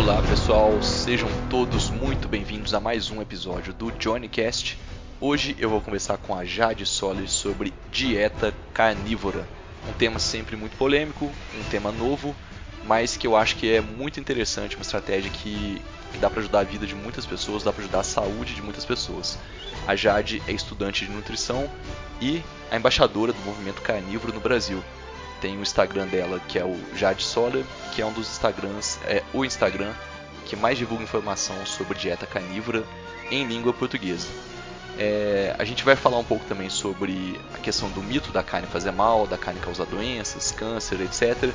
Olá pessoal, sejam todos muito bem-vindos a mais um episódio do Johnnycast. Hoje eu vou conversar com a Jade Soller sobre dieta carnívora. Um tema sempre muito polêmico, um tema novo, mas que eu acho que é muito interessante, uma estratégia que, que dá para ajudar a vida de muitas pessoas, dá para ajudar a saúde de muitas pessoas. A Jade é estudante de nutrição e a embaixadora do movimento carnívoro no Brasil. Tem o Instagram dela, que é o Jade Soller, que é um dos Instagrams, é o Instagram que mais divulga informação sobre dieta carnívora em língua portuguesa. É, a gente vai falar um pouco também sobre a questão do mito da carne fazer mal, da carne causar doenças, câncer, etc.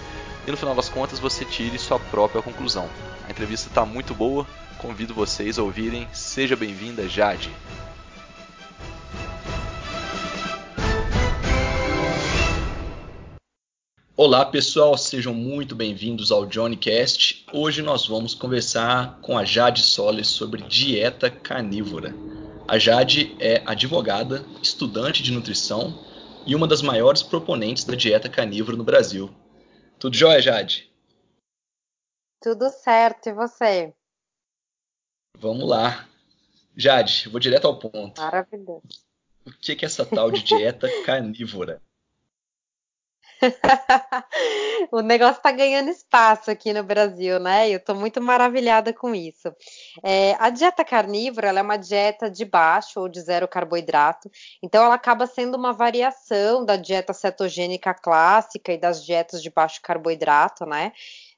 E no final das contas você tire sua própria conclusão. A entrevista está muito boa, convido vocês a ouvirem. Seja bem-vinda, Jade. Olá pessoal, sejam muito bem-vindos ao Johnnycast. Hoje nós vamos conversar com a Jade Solis sobre dieta carnívora. A Jade é advogada, estudante de nutrição e uma das maiores proponentes da dieta carnívora no Brasil. Tudo jóia, Jade? Tudo certo, e você? Vamos lá. Jade, vou direto ao ponto. Maravilhoso. O que é essa tal de dieta carnívora? o negócio está ganhando espaço aqui no Brasil, né? Eu estou muito maravilhada com isso. É, a dieta carnívora é uma dieta de baixo ou de zero carboidrato, então ela acaba sendo uma variação da dieta cetogênica clássica e das dietas de baixo carboidrato, né?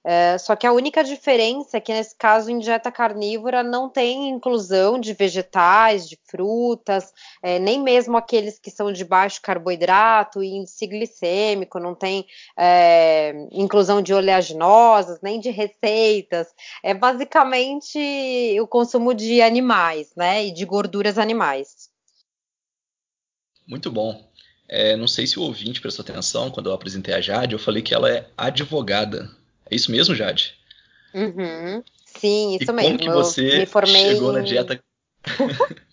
É, só que a única diferença é que nesse caso em dieta carnívora não tem inclusão de vegetais, de frutas, é, nem mesmo aqueles que são de baixo carboidrato e índice glicêmico, não tem é, inclusão de oleaginosas, nem de receitas. É basicamente o consumo de animais, né? E de gorduras animais. Muito bom. É, não sei se o ouvinte prestou atenção quando eu apresentei a Jade, eu falei que ela é advogada. É isso mesmo, Jade? Uhum. Sim, isso e mesmo. Como que você chegou na dieta?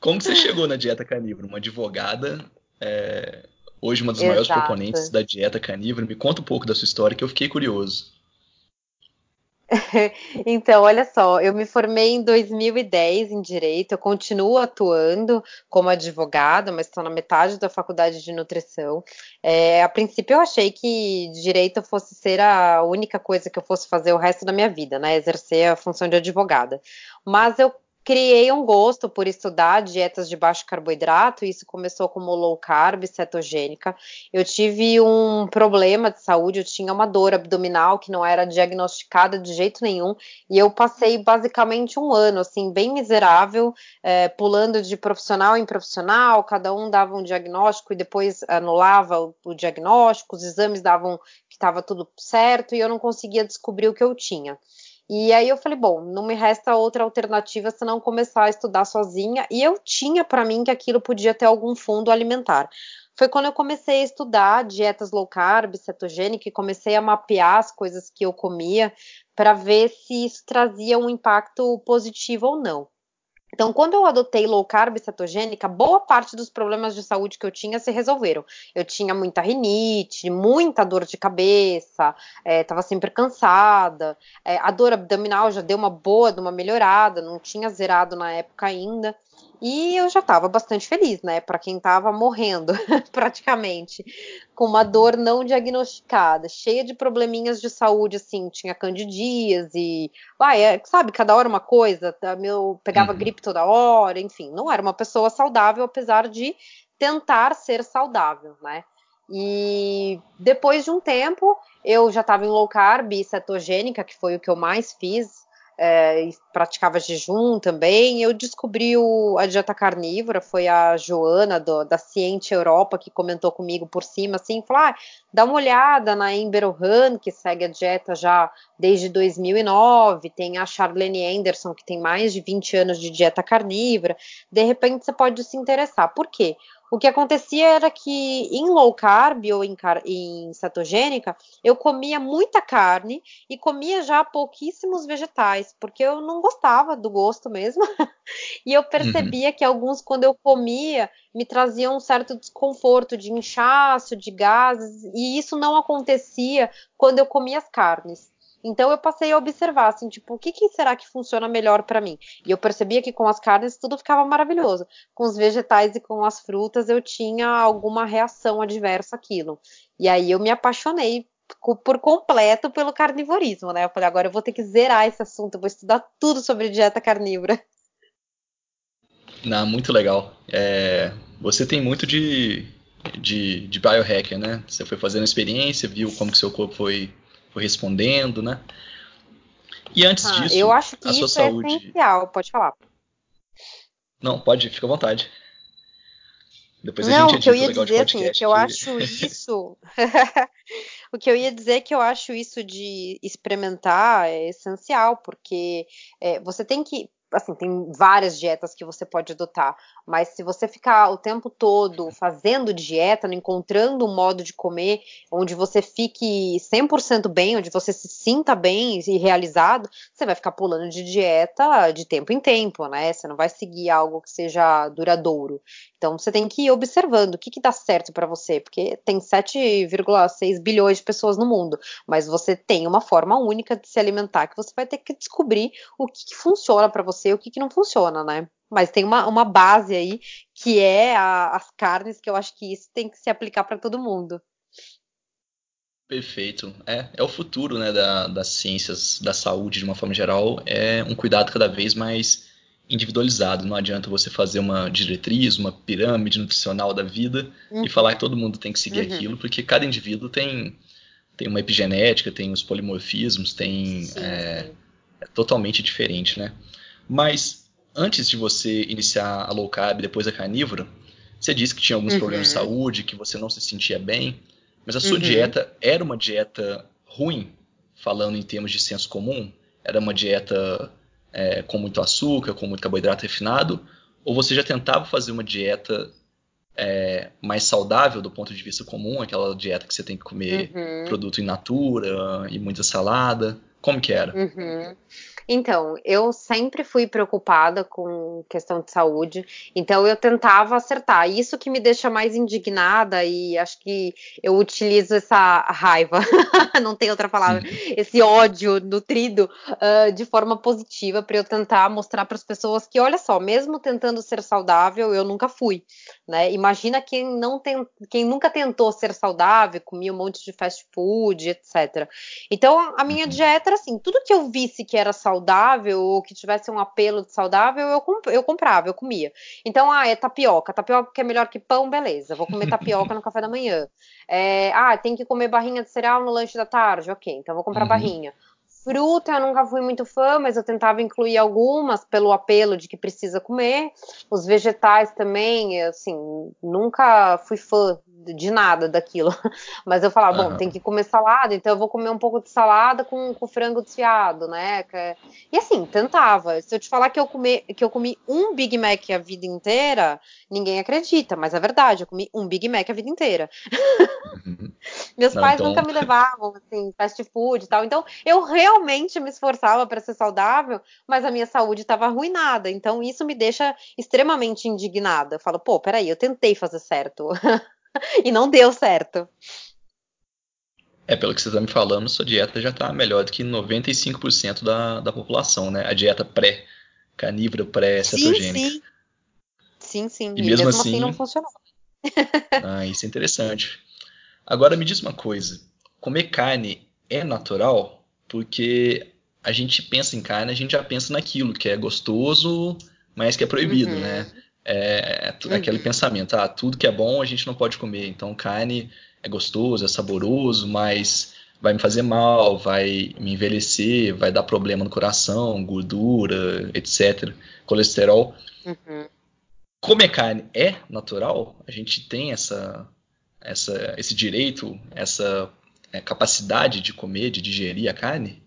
como que você chegou na dieta carnívora? Uma advogada, é... hoje uma das Exato. maiores proponentes da dieta carnívora. Me conta um pouco da sua história que eu fiquei curioso. então, olha só, eu me formei em 2010 em direito, eu continuo atuando como advogada, mas estou na metade da faculdade de nutrição. É, a princípio, eu achei que direito fosse ser a única coisa que eu fosse fazer o resto da minha vida, né? Exercer a função de advogada. Mas eu criei um gosto por estudar dietas de baixo carboidrato, isso começou como low carb, cetogênica. Eu tive um problema de saúde, eu tinha uma dor abdominal que não era diagnosticada de jeito nenhum, e eu passei basicamente um ano, assim, bem miserável, é, pulando de profissional em profissional, cada um dava um diagnóstico e depois anulava o, o diagnóstico, os exames davam que estava tudo certo e eu não conseguia descobrir o que eu tinha. E aí eu falei, bom, não me resta outra alternativa senão começar a estudar sozinha. E eu tinha para mim que aquilo podia ter algum fundo alimentar. Foi quando eu comecei a estudar dietas low carb, cetogênica, e comecei a mapear as coisas que eu comia para ver se isso trazia um impacto positivo ou não. Então, quando eu adotei low carb cetogênica, boa parte dos problemas de saúde que eu tinha se resolveram. Eu tinha muita rinite, muita dor de cabeça, estava é, sempre cansada. É, a dor abdominal já deu uma boa, uma melhorada, não tinha zerado na época ainda. E eu já estava bastante feliz, né? Para quem estava morrendo, praticamente, com uma dor não diagnosticada, cheia de probleminhas de saúde, assim, tinha candidíase, vai, é, sabe, cada hora uma coisa, tá, meu pegava uhum. gripe toda hora, enfim, não era uma pessoa saudável, apesar de tentar ser saudável, né? E depois de um tempo, eu já estava em low carb cetogênica, que foi o que eu mais fiz é, praticava jejum também. Eu descobri o, a dieta carnívora, foi a Joana do, da Ciente Europa que comentou comigo por cima, assim, falou: ah, dá uma olhada na Ember Han, que segue a dieta já desde 2009, tem a Charlene Anderson, que tem mais de 20 anos de dieta carnívora. De repente você pode se interessar. Por quê? O que acontecia era que em low carb ou em, em, cetogênica, eu comia muita carne e comia já pouquíssimos vegetais, porque eu não gostava do gosto mesmo. e eu percebia uhum. que alguns, quando eu comia, me traziam um certo desconforto de inchaço, de gases, e isso não acontecia quando eu comia as carnes. Então eu passei a observar, assim, tipo, o que, que será que funciona melhor para mim? E eu percebia que com as carnes tudo ficava maravilhoso. Com os vegetais e com as frutas eu tinha alguma reação adversa àquilo. E aí eu me apaixonei por completo pelo carnivorismo, né? Eu falei, agora eu vou ter que zerar esse assunto, vou estudar tudo sobre dieta carnívora. Não, muito legal. É, você tem muito de, de, de biohacker, né? Você foi fazendo experiência, viu como que seu corpo foi, foi respondendo, né? E antes ah, disso, eu acho que a isso sua é saúde... essencial. Pode falar. Não, pode, fica à vontade. Depois Não, a gente o que eu ia dizer assim, é que eu acho isso. o que eu ia dizer é que eu acho isso de experimentar é essencial, porque é, você tem que assim, tem várias dietas que você pode adotar, mas se você ficar o tempo todo fazendo dieta, encontrando um modo de comer onde você fique 100% bem, onde você se sinta bem e realizado, você vai ficar pulando de dieta de tempo em tempo, né? Você não vai seguir algo que seja duradouro. Então você tem que ir observando o que, que dá certo para você, porque tem 7,6 bilhões de pessoas no mundo, mas você tem uma forma única de se alimentar que você vai ter que descobrir o que, que funciona para você e o que, que não funciona, né? Mas tem uma, uma base aí que é a, as carnes, que eu acho que isso tem que se aplicar para todo mundo. Perfeito. É, é o futuro né, da, das ciências da saúde, de uma forma geral, é um cuidado cada vez mais individualizado. Não adianta você fazer uma diretriz, uma pirâmide nutricional da vida uhum. e falar que todo mundo tem que seguir uhum. aquilo, porque cada indivíduo tem, tem uma epigenética, tem os polimorfismos, tem é, é, totalmente diferente, né? Mas antes de você iniciar a low carb, depois a carnívora, você disse que tinha alguns uhum. problemas de saúde, que você não se sentia bem, mas a sua uhum. dieta era uma dieta ruim, falando em termos de senso comum? Era uma dieta é, com muito açúcar, com muito carboidrato refinado? Ou você já tentava fazer uma dieta é, mais saudável do ponto de vista comum, aquela dieta que você tem que comer uhum. produto in natura e muita salada? Como que era? Uhum. Então, eu sempre fui preocupada com questão de saúde, então eu tentava acertar. Isso que me deixa mais indignada e acho que eu utilizo essa raiva, não tem outra palavra, uhum. esse ódio nutrido uh, de forma positiva para eu tentar mostrar para as pessoas que, olha só, mesmo tentando ser saudável, eu nunca fui. Né? Imagina quem não tem, quem nunca tentou ser saudável, comia um monte de fast food, etc. Então a minha uhum. dieta era assim, tudo que eu visse que era saudável ou que tivesse um apelo de saudável, eu, comp eu comprava, eu comia. Então, ah, é tapioca, tapioca que é melhor que pão, beleza, vou comer tapioca no café da manhã. É, ah, tem que comer barrinha de cereal no lanche da tarde, ok, então vou comprar uhum. barrinha. Fruta eu nunca fui muito fã, mas eu tentava incluir algumas pelo apelo de que precisa comer. Os vegetais também, assim, nunca fui fã de nada daquilo. Mas eu falava, uhum. bom, tem que comer salada, então eu vou comer um pouco de salada com, com frango desfiado, né? E assim, tentava. Se eu te falar que eu, comi, que eu comi um Big Mac a vida inteira, ninguém acredita, mas é verdade, eu comi um Big Mac a vida inteira. Uhum. Meus Não, pais então... nunca me levavam, assim, fast food e tal. Então, eu realmente me esforçava para ser saudável, mas a minha saúde estava arruinada. Então, isso me deixa extremamente indignada. Eu falo, pô, peraí, eu tentei fazer certo. e não deu certo. É, pelo que você está me falando, sua dieta já está melhor do que 95% da, da população, né? A dieta pré-carnívora, pré-cetogênica. Sim, sim. Sim, sim. E, e mesmo, mesmo assim, assim não funcionou. ah, isso é interessante. Agora me diz uma coisa: comer carne é natural? Porque a gente pensa em carne, a gente já pensa naquilo que é gostoso, mas que é proibido, uhum. né? É, é, aquele uhum. pensamento, ah, tudo que é bom a gente não pode comer. Então, carne é gostoso, é saboroso, mas vai me fazer mal, vai me envelhecer, vai dar problema no coração, gordura, etc., colesterol. Uhum. Comer carne é natural? A gente tem essa, essa, esse direito, essa é, capacidade de comer, de digerir a carne?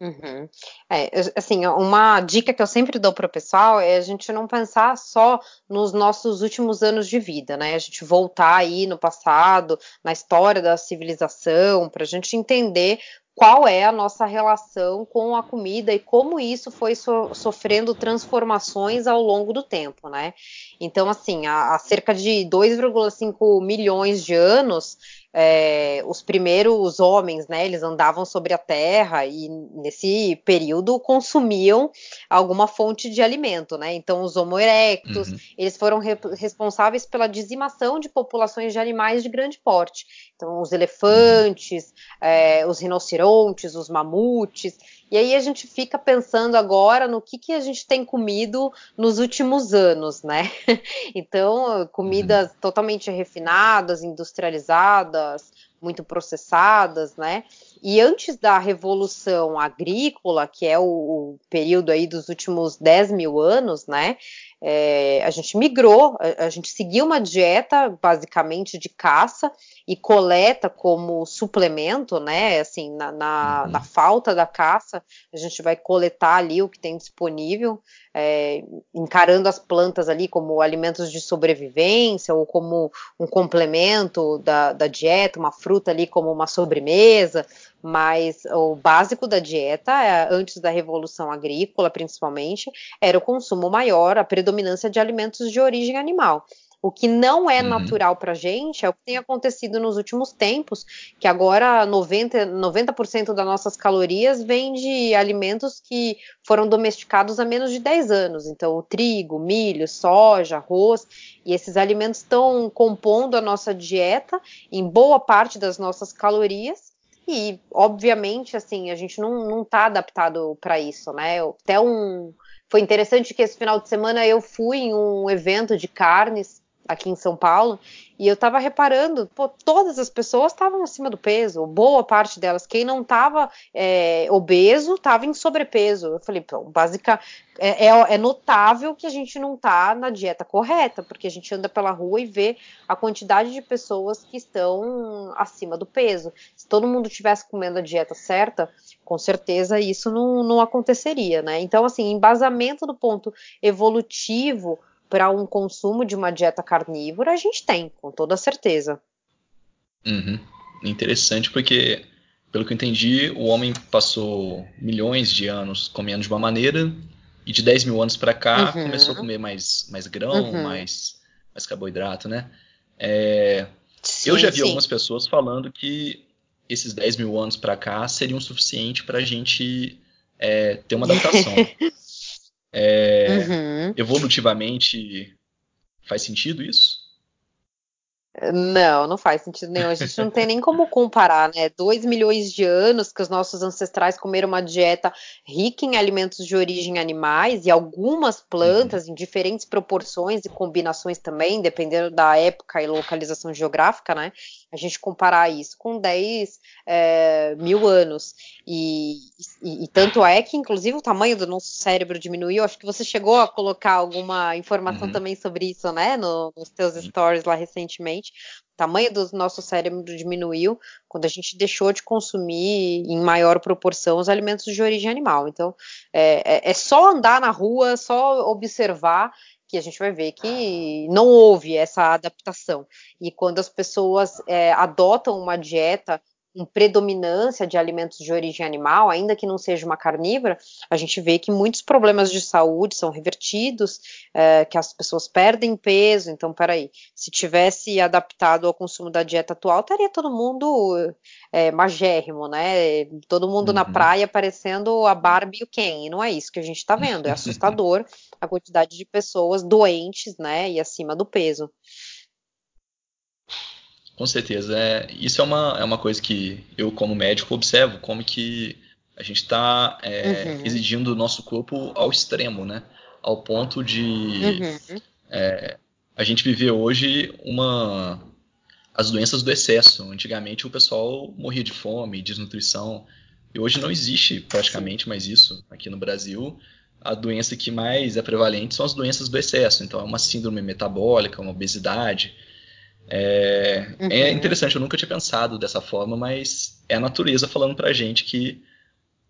Uhum. É, assim, uma dica que eu sempre dou para o pessoal é a gente não pensar só nos nossos últimos anos de vida, né? A gente voltar aí no passado, na história da civilização, para a gente entender qual é a nossa relação com a comida e como isso foi so sofrendo transformações ao longo do tempo, né? Então, assim, há, há cerca de 2,5 milhões de anos, é, os primeiros homens, né, eles andavam sobre a terra e nesse período consumiam alguma fonte de alimento, né? Então os Homo erectus, uhum. eles foram re responsáveis pela dizimação de populações de animais de grande porte. Então os elefantes, é, os rinocerontes, os mamutes. E aí a gente fica pensando agora no que, que a gente tem comido nos últimos anos, né? Então, comidas uhum. totalmente refinadas, industrializadas, muito processadas, né? E antes da revolução agrícola, que é o, o período aí dos últimos 10 mil anos, né? É, a gente migrou, a, a, gente seguiu uma dieta basicamente de caça e coleta como suplemento, né? Assim, na, na, uhum. na falta da caça, a gente vai coletar ali o que tem disponível, é, encarando as plantas ali como alimentos de sobrevivência ou como um complemento da, da dieta, uma fruta ali como uma sobremesa mas o básico da dieta, é, antes da revolução agrícola principalmente, era o consumo maior, a predominância de alimentos de origem animal. O que não é uhum. natural para a gente é o que tem acontecido nos últimos tempos, que agora 90%, 90 das nossas calorias vêm de alimentos que foram domesticados há menos de 10 anos. Então, o trigo, milho, soja, arroz, e esses alimentos estão compondo a nossa dieta em boa parte das nossas calorias e, obviamente, assim, a gente não, não tá adaptado para isso, né? Até um. Foi interessante que esse final de semana eu fui em um evento de carnes aqui em São Paulo e eu tava reparando, pô, todas as pessoas estavam acima do peso, boa parte delas. Quem não tava é, obeso tava em sobrepeso. Eu falei, pô, básica, é, é, é, notável que a gente não tá na dieta correta, porque a gente anda pela rua e vê a quantidade de pessoas que estão acima do peso. Se todo mundo tivesse comendo a dieta certa, com certeza isso não, não aconteceria, né? Então, assim, embasamento do ponto evolutivo para um consumo de uma dieta carnívora, a gente tem, com toda certeza. Uhum. Interessante, porque, pelo que eu entendi, o homem passou milhões de anos comendo de uma maneira, e de 10 mil anos para cá uhum. começou a comer mais, mais grão, uhum. mais, mais carboidrato, né? É, sim, eu já vi sim. algumas pessoas falando que esses 10 mil anos para cá seriam suficiente para a gente é, ter uma adaptação. É, uhum. Evolutivamente, faz sentido isso? Não, não faz sentido nenhum. A gente não tem nem como comparar, né? Dois milhões de anos que os nossos ancestrais comeram uma dieta rica em alimentos de origem animais e algumas plantas uhum. em diferentes proporções e combinações também, dependendo da época e localização geográfica, né? A gente comparar isso com 10 é, mil anos. E, e, e, tanto é que, inclusive, o tamanho do nosso cérebro diminuiu. Acho que você chegou a colocar alguma informação uhum. também sobre isso, né? No, nos teus stories lá recentemente. O tamanho do nosso cérebro diminuiu quando a gente deixou de consumir em maior proporção os alimentos de origem animal. Então, é, é, é só andar na rua, só observar que a gente vai ver que não houve essa adaptação. E quando as pessoas é, adotam uma dieta com predominância de alimentos de origem animal, ainda que não seja uma carnívora, a gente vê que muitos problemas de saúde são revertidos, é, que as pessoas perdem peso. Então, peraí, se tivesse adaptado ao consumo da dieta atual, estaria todo mundo é, magérrimo, né? Todo mundo uhum. na praia parecendo a Barbie e o Ken. E não é isso que a gente está vendo. É assustador a quantidade de pessoas doentes, né? E acima do peso. Com certeza. É, isso é uma, é uma coisa que eu, como médico, observo, como que a gente está é, uhum. exigindo o nosso corpo ao extremo, né? Ao ponto de uhum. é, a gente viver hoje uma as doenças do excesso. Antigamente o pessoal morria de fome, desnutrição. E hoje não existe praticamente mais isso aqui no Brasil. A doença que mais é prevalente são as doenças do excesso. Então é uma síndrome metabólica, uma obesidade. É, é uhum. é interessante, eu nunca tinha pensado dessa forma, mas é a natureza falando pra gente que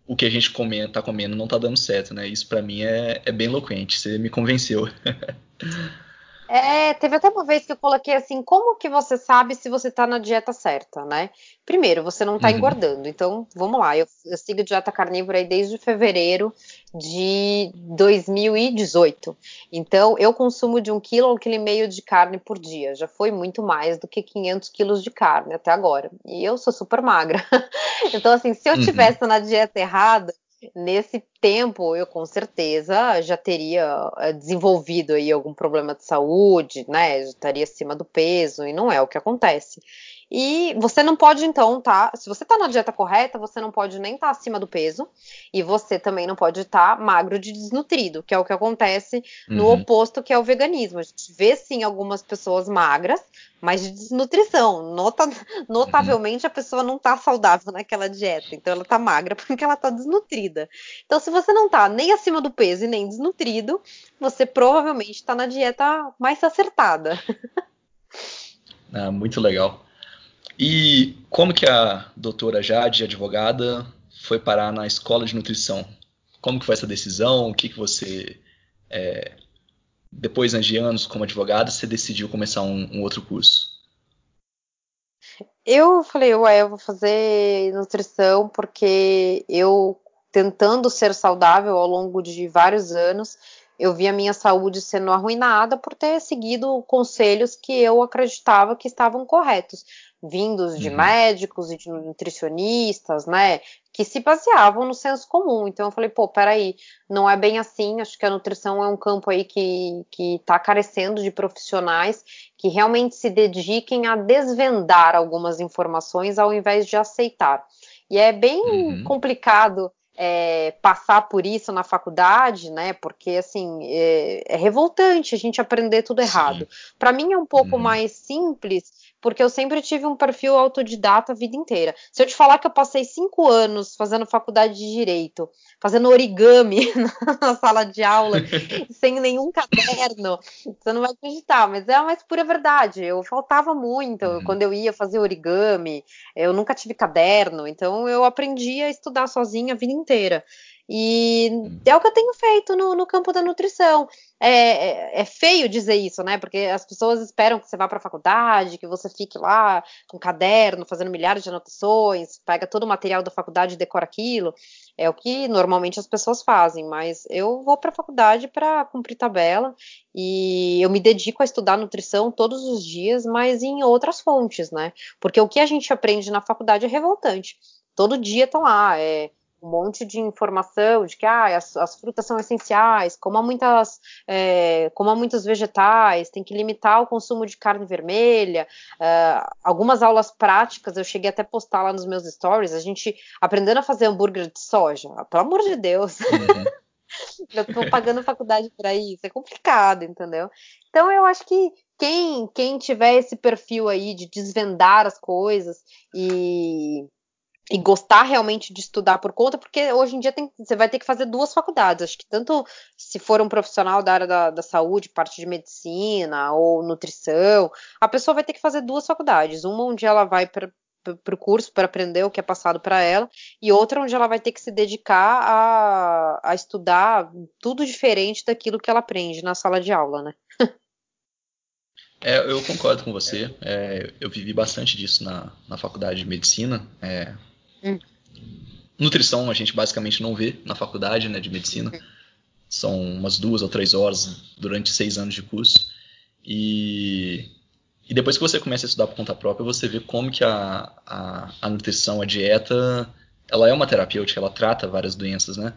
o que a gente come, tá comendo não tá dando certo, né? Isso para mim é, é bem eloquente, você me convenceu. É, teve até uma vez que eu coloquei assim, como que você sabe se você tá na dieta certa, né? Primeiro, você não tá uhum. engordando, então vamos lá, eu, eu sigo dieta carnívora aí desde fevereiro de 2018. Então, eu consumo de um quilo, um quilo e meio de carne por dia. Já foi muito mais do que 500 quilos de carne até agora. E eu sou super magra. então, assim, se eu uhum. tivesse na dieta errada, nesse tempo eu com certeza já teria eh, desenvolvido aí algum problema de saúde, né? Já estaria acima do peso e não é o que acontece. E você não pode, então, tá? Se você tá na dieta correta, você não pode nem estar tá acima do peso. E você também não pode estar tá magro de desnutrido, que é o que acontece no uhum. oposto, que é o veganismo. A gente vê sim algumas pessoas magras, mas de desnutrição. Nota, notavelmente, uhum. a pessoa não tá saudável naquela dieta. Então ela tá magra porque ela tá desnutrida. Então, se você não tá nem acima do peso e nem desnutrido, você provavelmente está na dieta mais acertada. Ah, muito legal. E como que a doutora Jade, advogada, foi parar na escola de nutrição? Como que foi essa decisão? O que, que você, é, depois de anos como advogada, você decidiu começar um, um outro curso? Eu falei, ué, eu vou fazer nutrição porque eu, tentando ser saudável ao longo de vários anos, eu vi a minha saúde sendo arruinada por ter seguido conselhos que eu acreditava que estavam corretos vindos de uhum. médicos e de nutricionistas, né, que se baseavam no senso comum. Então eu falei, pô, peraí, não é bem assim, acho que a nutrição é um campo aí que, que tá carecendo de profissionais que realmente se dediquem a desvendar algumas informações ao invés de aceitar. E é bem uhum. complicado é, passar por isso na faculdade, né? Porque assim é, é revoltante a gente aprender tudo errado. Para mim é um pouco uhum. mais simples porque eu sempre tive um perfil autodidata a vida inteira. Se eu te falar que eu passei cinco anos fazendo faculdade de direito, fazendo origami na sala de aula, sem nenhum caderno, você não vai acreditar, mas é a mais pura verdade. Eu faltava muito uhum. quando eu ia fazer origami, eu nunca tive caderno, então eu aprendi a estudar sozinha a vida inteira. E hum. é o que eu tenho feito no, no campo da nutrição. É, é, é, feio dizer isso, né? Porque as pessoas esperam que você vá para a faculdade, que você fique lá com caderno, fazendo milhares de anotações, pega todo o material da faculdade e decora aquilo. É o que normalmente as pessoas fazem, mas eu vou para a faculdade para cumprir tabela e eu me dedico a estudar nutrição todos os dias, mas em outras fontes, né? Porque o que a gente aprende na faculdade é revoltante. Todo dia tá lá, é um monte de informação de que ah, as, as frutas são essenciais, coma muitas, é, coma muitos vegetais, tem que limitar o consumo de carne vermelha. Uh, algumas aulas práticas eu cheguei até a postar lá nos meus stories, a gente aprendendo a fazer hambúrguer de soja, pelo amor de Deus. Uhum. eu tô pagando faculdade para isso, é complicado, entendeu? Então eu acho que quem, quem tiver esse perfil aí de desvendar as coisas e e gostar realmente de estudar por conta, porque hoje em dia tem, você vai ter que fazer duas faculdades. Acho que tanto se for um profissional da área da, da saúde, parte de medicina ou nutrição, a pessoa vai ter que fazer duas faculdades. Uma onde ela vai para o curso para aprender o que é passado para ela, e outra onde ela vai ter que se dedicar a, a estudar tudo diferente daquilo que ela aprende na sala de aula, né? É, eu concordo com você. É, eu vivi bastante disso na, na faculdade de medicina. É, Hum. Nutrição a gente basicamente não vê na faculdade né, de medicina. Uhum. São umas duas ou três horas durante seis anos de curso. E, e depois que você começa a estudar por conta própria, você vê como que a, a, a nutrição, a dieta, ela é uma terapêutica, ela trata várias doenças, né?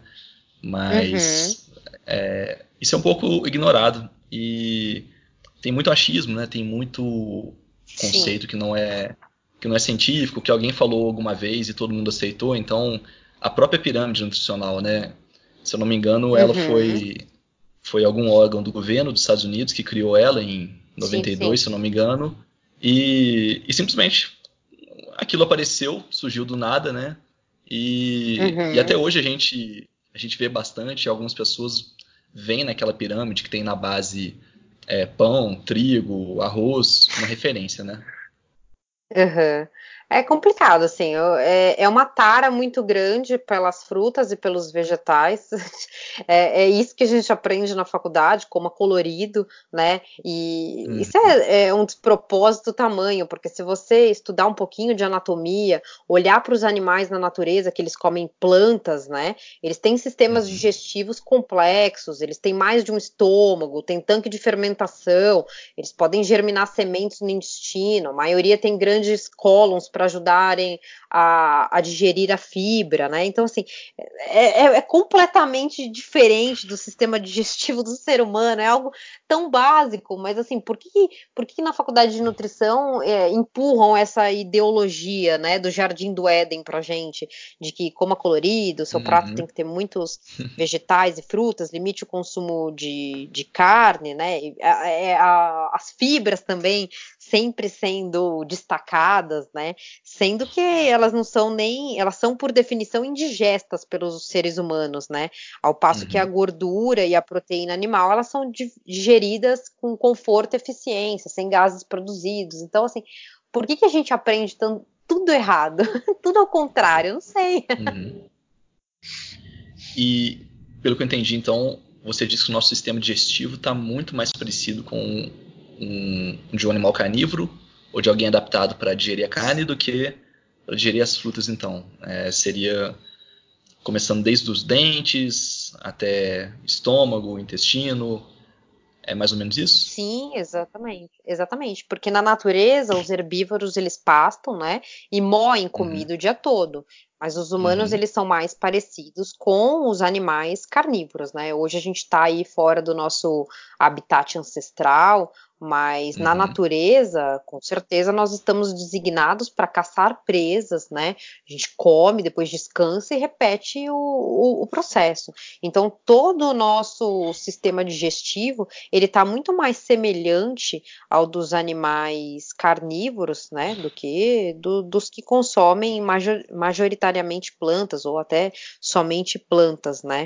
Mas uhum. é, isso é um pouco ignorado. E tem muito achismo, né? Tem muito conceito Sim. que não é que não é científico, que alguém falou alguma vez e todo mundo aceitou. Então, a própria pirâmide nutricional, né? Se eu não me engano, ela uhum. foi foi algum órgão do governo dos Estados Unidos que criou ela em 92, sim, sim. se eu não me engano, e, e, simplesmente aquilo apareceu, surgiu do nada, né? E, uhum. e até hoje a gente a gente vê bastante, algumas pessoas veem naquela pirâmide que tem na base é, pão, trigo, arroz, uma referência, né? Uhum. É complicado, assim, é, é, uma tara muito grande pelas frutas e pelos vegetais. É, é, isso que a gente aprende na faculdade, como é colorido, né? E hum. isso é, é, um despropósito tamanho, porque se você estudar um pouquinho de anatomia, olhar para os animais na natureza, que eles comem plantas, né? Eles têm sistemas uhum. digestivos complexos, eles têm mais de um estômago, tem tanque de fermentação, eles podem germinar sementes no intestino, a maioria tem grandes cólons para ajudarem a, a, digerir a fibra, né? Então, assim, é, é, é, completamente diferente do sistema digestivo do ser humano, é algo tão básico, mas assim, por que, por que na faculdade de nutrição é, empurram essa ideologia, né, do jardim do Éden pra gente, de que coma colorido, seu uhum. prato tem que ter muitos vegetais e frutas, limite o consumo de, de carne, né, a, é, a, as fibras também sempre sendo destacadas, né, sendo que elas não são nem, elas são por definição indigestas pelos seres humanos, né? Ao passo uhum. que a uhum. gordura e a proteína animal, elas são digeridas com conforto e eficiência, sem gases produzidos. Então, assim, por que, que a gente aprende tão, tudo errado? tudo ao contrário, não sei. Uhum. E, pelo que eu entendi, então, você disse que o nosso sistema digestivo está muito mais parecido com um, de um animal carnívoro ou de alguém adaptado para digerir a carne do que para digerir as frutas, então. É, seria começando desde os dentes até estômago, intestino. É mais ou menos isso? Sim, exatamente. Exatamente. Porque na natureza, os herbívoros eles pastam, né? E moem comida uhum. o dia todo. Mas os humanos, uhum. eles são mais parecidos com os animais carnívoros, né? Hoje a gente está aí fora do nosso habitat ancestral, mas uhum. na natureza, com certeza, nós estamos designados para caçar presas, né? A gente come, depois descansa e repete o, o, o processo. Então, todo o nosso sistema digestivo, ele está muito mais semelhante ao dos animais carnívoros, né? Do que do, dos que consomem major, majoritariamente plantas ou até somente plantas, né?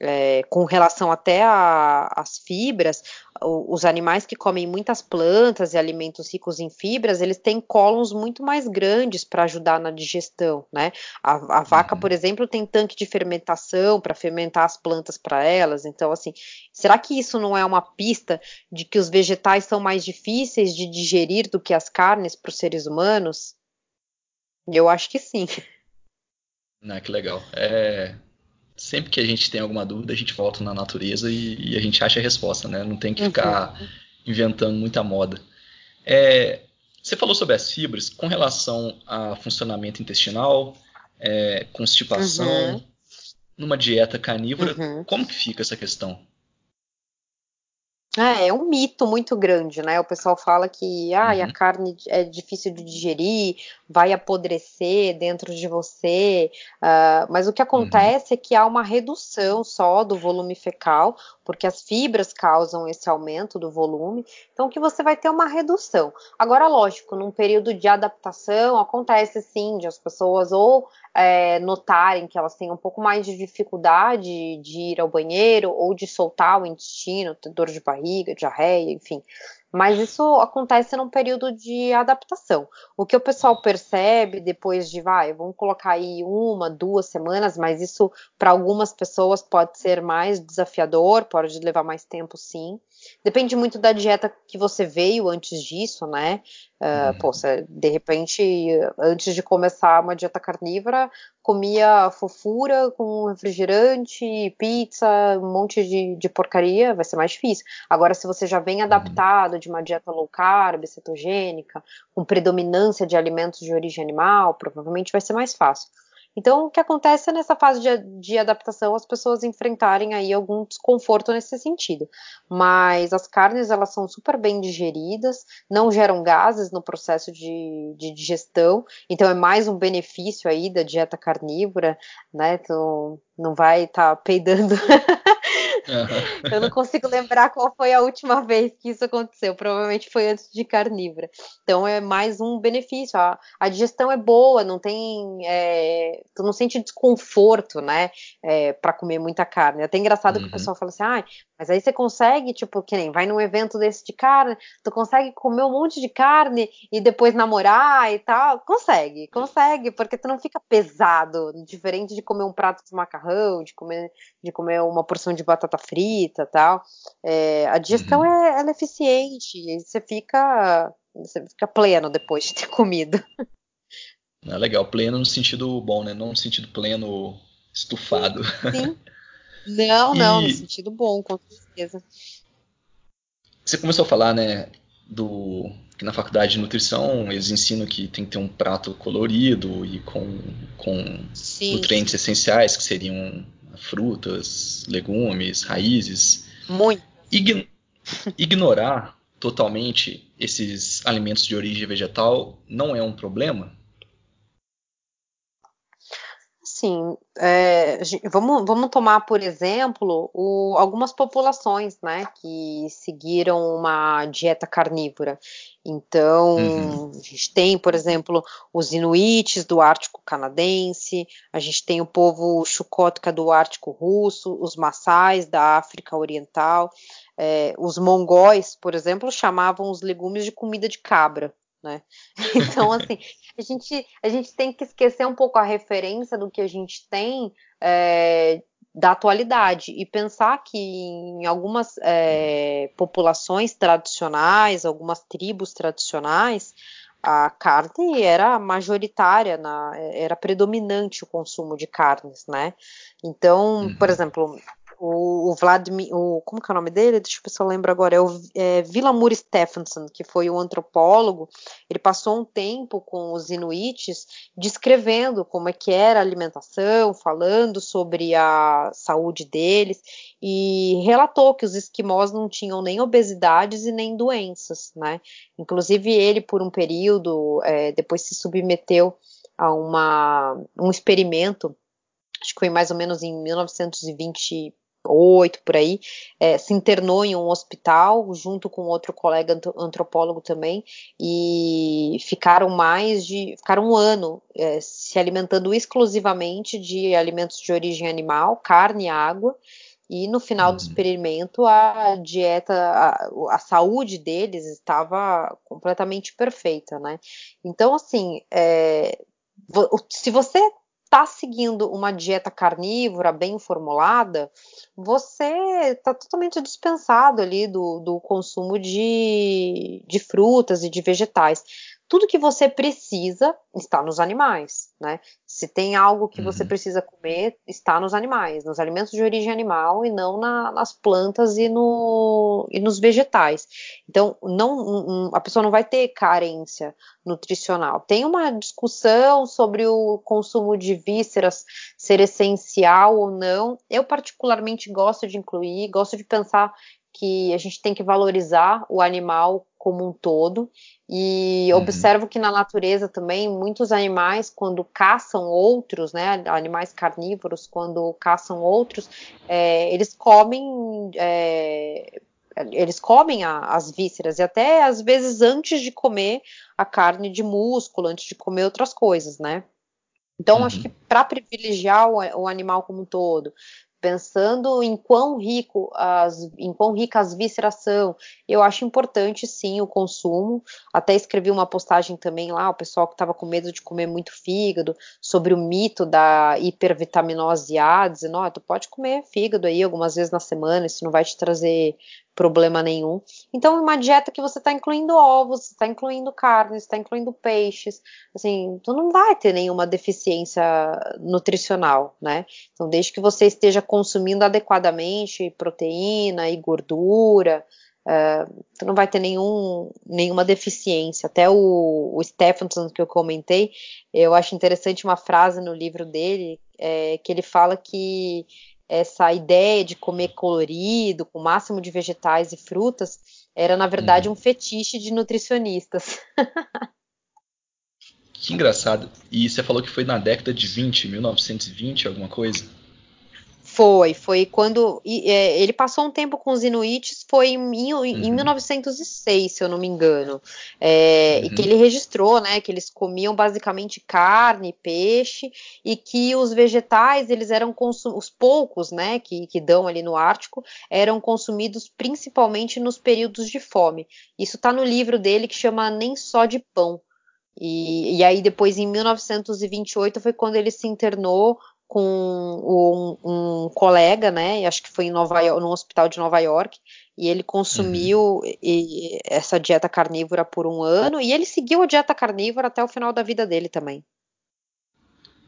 É, com relação até às fibras, os animais que comem muitas plantas e alimentos ricos em fibras, eles têm cólons muito mais grandes para ajudar na digestão, né? A, a vaca, uhum. por exemplo, tem tanque de fermentação para fermentar as plantas para elas. Então, assim, será que isso não é uma pista de que os vegetais são mais difíceis de digerir do que as carnes para os seres humanos? Eu acho que sim. Ah, que legal. É, sempre que a gente tem alguma dúvida, a gente volta na natureza e, e a gente acha a resposta, né? Não tem que ficar uhum. inventando muita moda. É, você falou sobre as fibras com relação a funcionamento intestinal, é, constipação, uhum. numa dieta carnívora, uhum. como que fica essa questão? É, é um mito muito grande, né? O pessoal fala que ah, uhum. a carne é difícil de digerir, vai apodrecer dentro de você, uh, mas o que acontece uhum. é que há uma redução só do volume fecal, porque as fibras causam esse aumento do volume, então que você vai ter uma redução. Agora, lógico, num período de adaptação, acontece sim de as pessoas ou é, notarem que elas têm um pouco mais de dificuldade de ir ao banheiro ou de soltar o intestino, dor de barriga, diarreia, enfim. Mas isso acontece num período de adaptação. O que o pessoal percebe depois de, vai, vamos colocar aí uma, duas semanas, mas isso para algumas pessoas pode ser mais desafiador, pode levar mais tempo, sim. Depende muito da dieta que você veio antes disso, né? Uh, pô, você, de repente, antes de começar uma dieta carnívora, comia fofura com refrigerante, pizza, um monte de, de porcaria, vai ser mais difícil. Agora, se você já vem uhum. adaptado de uma dieta low carb, cetogênica, com predominância de alimentos de origem animal, provavelmente vai ser mais fácil. Então, o que acontece é nessa fase de, de, adaptação as pessoas enfrentarem aí algum desconforto nesse sentido. Mas as carnes, elas são super bem digeridas, não geram gases no processo de, de digestão, então é mais um benefício aí da dieta carnívora, né? Então, não vai estar tá peidando. eu não consigo lembrar qual foi a última vez que isso aconteceu. Provavelmente foi antes de carnívora. Então é mais um benefício. A, a digestão é boa, não tem. É, tu não sente desconforto, né? É, para comer muita carne. É até engraçado uhum. que o uhum. pessoal fala assim, ah, mas aí você consegue, tipo, que nem vai num evento desse de carne, tu consegue comer um monte de carne e depois namorar e tal. Consegue, consegue, porque tu não fica pesado, diferente de comer um prato de macarrão, de comer, de comer uma porção de batata frita tal. É, a digestão uhum. é, ela é eficiente, e você fica, você fica pleno depois de ter comido. É legal, pleno no sentido bom, né? Não no sentido pleno estufado. Sim. Não, não, no sentido bom, com certeza. Você começou a falar, né, do que na faculdade de nutrição eles ensinam que tem que ter um prato colorido e com, com nutrientes essenciais, que seriam frutas, legumes, raízes. Muito. Ign ignorar totalmente esses alimentos de origem vegetal não é um problema? Assim, é, vamos, vamos tomar, por exemplo, o, algumas populações, né, que seguiram uma dieta carnívora. Então, uhum. a gente tem, por exemplo, os inuites do Ártico canadense, a gente tem o povo Chukotka do Ártico russo, os maçais da África Oriental, é, os mongóis, por exemplo, chamavam os legumes de comida de cabra. Né? Então, assim, a gente, a gente tem que esquecer um pouco a referência do que a gente tem é, da atualidade e pensar que em algumas é, populações tradicionais, algumas tribos tradicionais, a carne era majoritária, na, era predominante o consumo de carnes, né? Então, uhum. por exemplo, o, o Vladimir, o, como que é o nome dele? Deixa eu ver se eu lembro agora, é o é, Villamur Stephenson, que foi o antropólogo, ele passou um tempo com os inuites descrevendo como é que era a alimentação, falando sobre a saúde deles, e relatou que os esquimós não tinham nem obesidades e nem doenças, né? Inclusive ele, por um período, é, depois se submeteu a uma, um experimento acho que foi mais ou menos em 1920 oito por aí, é, se internou em um hospital junto com outro colega antropólogo também e ficaram mais de ficaram um ano é, se alimentando exclusivamente de alimentos de origem animal, carne e água. E no final do uhum. experimento, a dieta, a, a saúde deles estava completamente perfeita, né? Então, assim, é, se você está seguindo uma dieta carnívora bem formulada, você está totalmente dispensado ali do, do consumo de, de frutas e de vegetais tudo que você precisa está nos animais, né? Se tem algo que uhum. você precisa comer, está nos animais, nos alimentos de origem animal e não na, nas plantas e, no, e nos vegetais. Então, não, a pessoa não vai ter carência nutricional. Tem uma discussão sobre o consumo de vísceras ser essencial ou não. Eu particularmente gosto de incluir, gosto de pensar que a gente tem que valorizar o animal como um todo. E uhum. observo que na natureza também muitos animais, quando caçam outros, né, animais carnívoros, quando caçam outros, é, eles comem. É, eles comem a, as vísceras e até às vezes antes de comer a carne de músculo, antes de comer outras coisas, né? Então, uhum. acho que para privilegiar o, o, animal como um todo, pensando em quão rico as, em quão rica as vísceras são, eu acho importante sim o consumo. Até escrevi uma postagem também lá, o pessoal que estava com medo de comer muito fígado, sobre o mito da hipervitaminose A, dizendo, ó, oh, tu pode comer fígado aí algumas vezes na semana, isso não vai te trazer problema nenhum. Então, uma dieta que você está incluindo ovos, está incluindo carnes, está incluindo peixes, assim, tu não vai ter nenhuma deficiência nutricional, né? Então, desde que você esteja consumindo adequadamente proteína e gordura, uh, tu não vai ter nenhum, nenhuma deficiência. Até o, o Stephenson que eu comentei, eu acho interessante uma frase no livro dele, é, que ele fala que essa ideia de comer colorido, com o máximo de vegetais e frutas, era na verdade uhum. um fetiche de nutricionistas. que engraçado. E você falou que foi na década de 20, 1920, alguma coisa? Foi, foi quando é, ele passou um tempo com os Inuits, foi em, em, uhum. em 1906, se eu não me engano, é, uhum. e que ele registrou, né, que eles comiam basicamente carne, peixe, e que os vegetais, eles eram os poucos, né, que, que dão ali no Ártico, eram consumidos principalmente nos períodos de fome. Isso está no livro dele que chama Nem Só de Pão. E, e aí depois, em 1928, foi quando ele se internou com um, um, colega, né? Acho que foi em Nova York, no hospital de Nova York, e ele consumiu uhum. e, essa dieta carnívora por um ano, e ele seguiu a dieta carnívora até o final da vida dele também.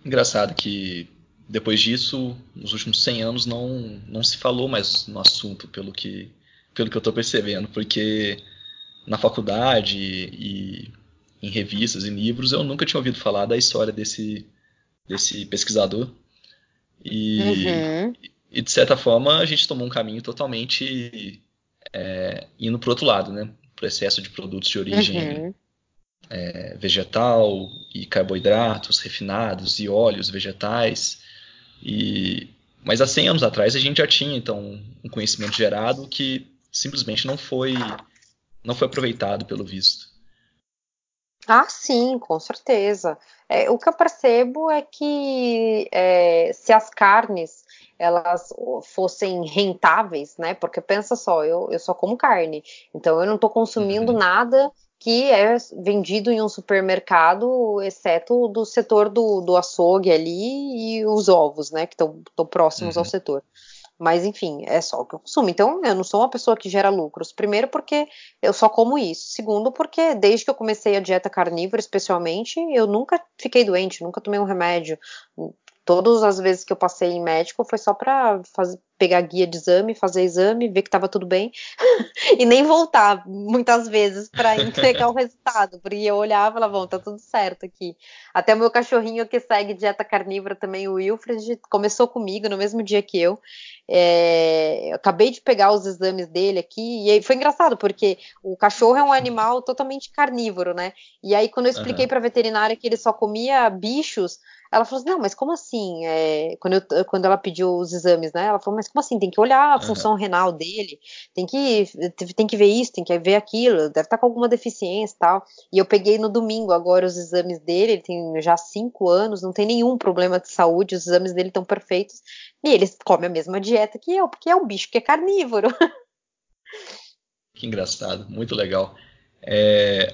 Engraçado que depois disso, nos últimos 100 anos, não, não se falou mais no assunto, pelo que, pelo que eu estou percebendo, porque na faculdade e, e em revistas e livros eu nunca tinha ouvido falar da história desse, desse pesquisador e, uhum. e, de certa forma a gente tomou um caminho totalmente é, indo para o outro lado, né? Para excesso de produtos de origem uhum. é, vegetal e carboidratos refinados e óleos vegetais. E, mas há 100 anos atrás a gente já tinha então um conhecimento gerado que simplesmente não foi não foi aproveitado pelo visto. Ah, sim, com certeza. É, o que eu percebo é que é, se as carnes elas fossem rentáveis, né? Porque pensa só, eu, eu só como carne, então eu não estou consumindo uhum. nada que é vendido em um supermercado, exceto do setor do, do açougue ali e os ovos, né? Que estão próximos uhum. ao setor. Mas enfim, é só o que eu consumo. Então, eu não sou uma pessoa que gera lucros. Primeiro, porque eu só como isso. Segundo, porque desde que eu comecei a dieta carnívora, especialmente, eu nunca fiquei doente, nunca tomei um remédio. Todas as vezes que eu passei em médico foi só para pegar guia de exame, fazer exame, ver que estava tudo bem e nem voltar muitas vezes para entregar o resultado, porque eu olhava e falava, bom, tá tudo certo aqui. Até o meu cachorrinho que segue dieta carnívora também, o Wilfred, começou comigo no mesmo dia que eu. É, eu acabei de pegar os exames dele aqui e foi engraçado porque o cachorro é um animal totalmente carnívoro, né? E aí quando eu expliquei uhum. para veterinária que ele só comia bichos, ela falou assim, não, mas como assim? É, quando, eu, quando ela pediu os exames, né? Ela falou, mas como assim? Tem que olhar a função uhum. renal dele, tem que, tem que ver isso, tem que ver aquilo, deve estar com alguma deficiência e tal. E eu peguei no domingo agora os exames dele, ele tem já cinco anos, não tem nenhum problema de saúde, os exames dele estão perfeitos. E ele come a mesma dieta que eu, porque é um bicho que é carnívoro. Que engraçado, muito legal. É,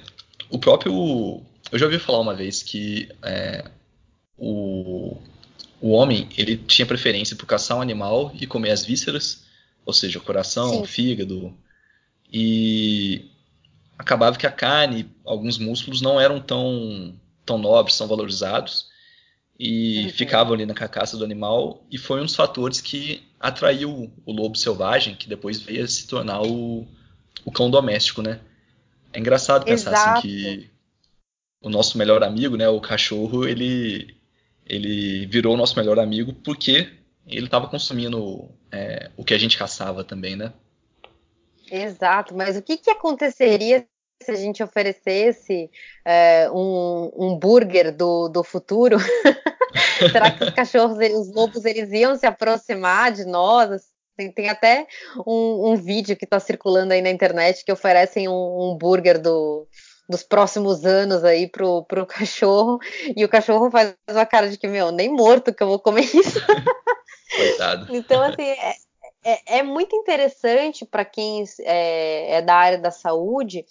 o próprio. Eu já ouvi falar uma vez que é, o, o homem ele tinha preferência por caçar um animal e comer as vísceras, ou seja, o coração, Sim. o fígado, e acabava que a carne, alguns músculos não eram tão, tão nobres, tão valorizados, e uhum. ficavam ali na carcaça do animal, e foi um dos fatores que atraiu o lobo selvagem, que depois veio a se tornar o, o cão doméstico, né? É engraçado pensar assim, Exato. assim que o nosso melhor amigo, né, o cachorro, ele ele virou o nosso melhor amigo porque ele estava consumindo é, o que a gente caçava também, né? Exato, mas o que, que aconteceria se a gente oferecesse é, um, um burger do, do futuro? Será que os cachorros, os lobos, eles iam se aproximar de nós? Tem, até um, um vídeo que está circulando aí na internet que oferecem um, um burger do, dos próximos anos aí pro, pro cachorro, e o cachorro faz uma cara de que, meu, nem morto que eu vou comer isso. Coitado. então, assim, é, é, é muito interessante para quem é, é da área da saúde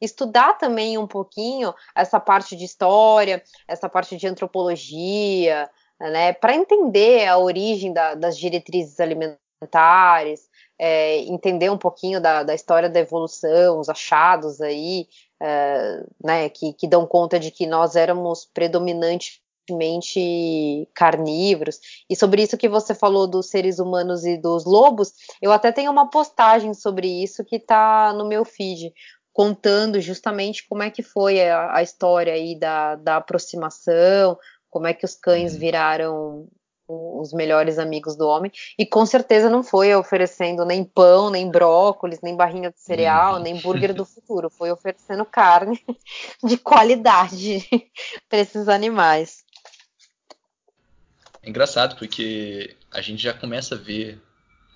estudar também um pouquinho essa parte de história, essa parte de antropologia, né, para entender a origem da, das diretrizes alimentares, é, entender um pouquinho da, da, história da evolução, os achados aí, é, né, que, que dão conta de que nós éramos predominantemente carnívoros. E sobre isso que você falou dos seres humanos e dos lobos, eu até tenho uma postagem sobre isso que está no meu feed, contando justamente como é que foi a, a história aí da, da aproximação, como é que os cães uhum. viraram os melhores amigos do homem, e com certeza não foi oferecendo nem pão, nem brócolis, nem barrinha de cereal, nem burger do futuro, foi oferecendo carne de qualidade para esses animais. É engraçado porque a, gente já começa a ver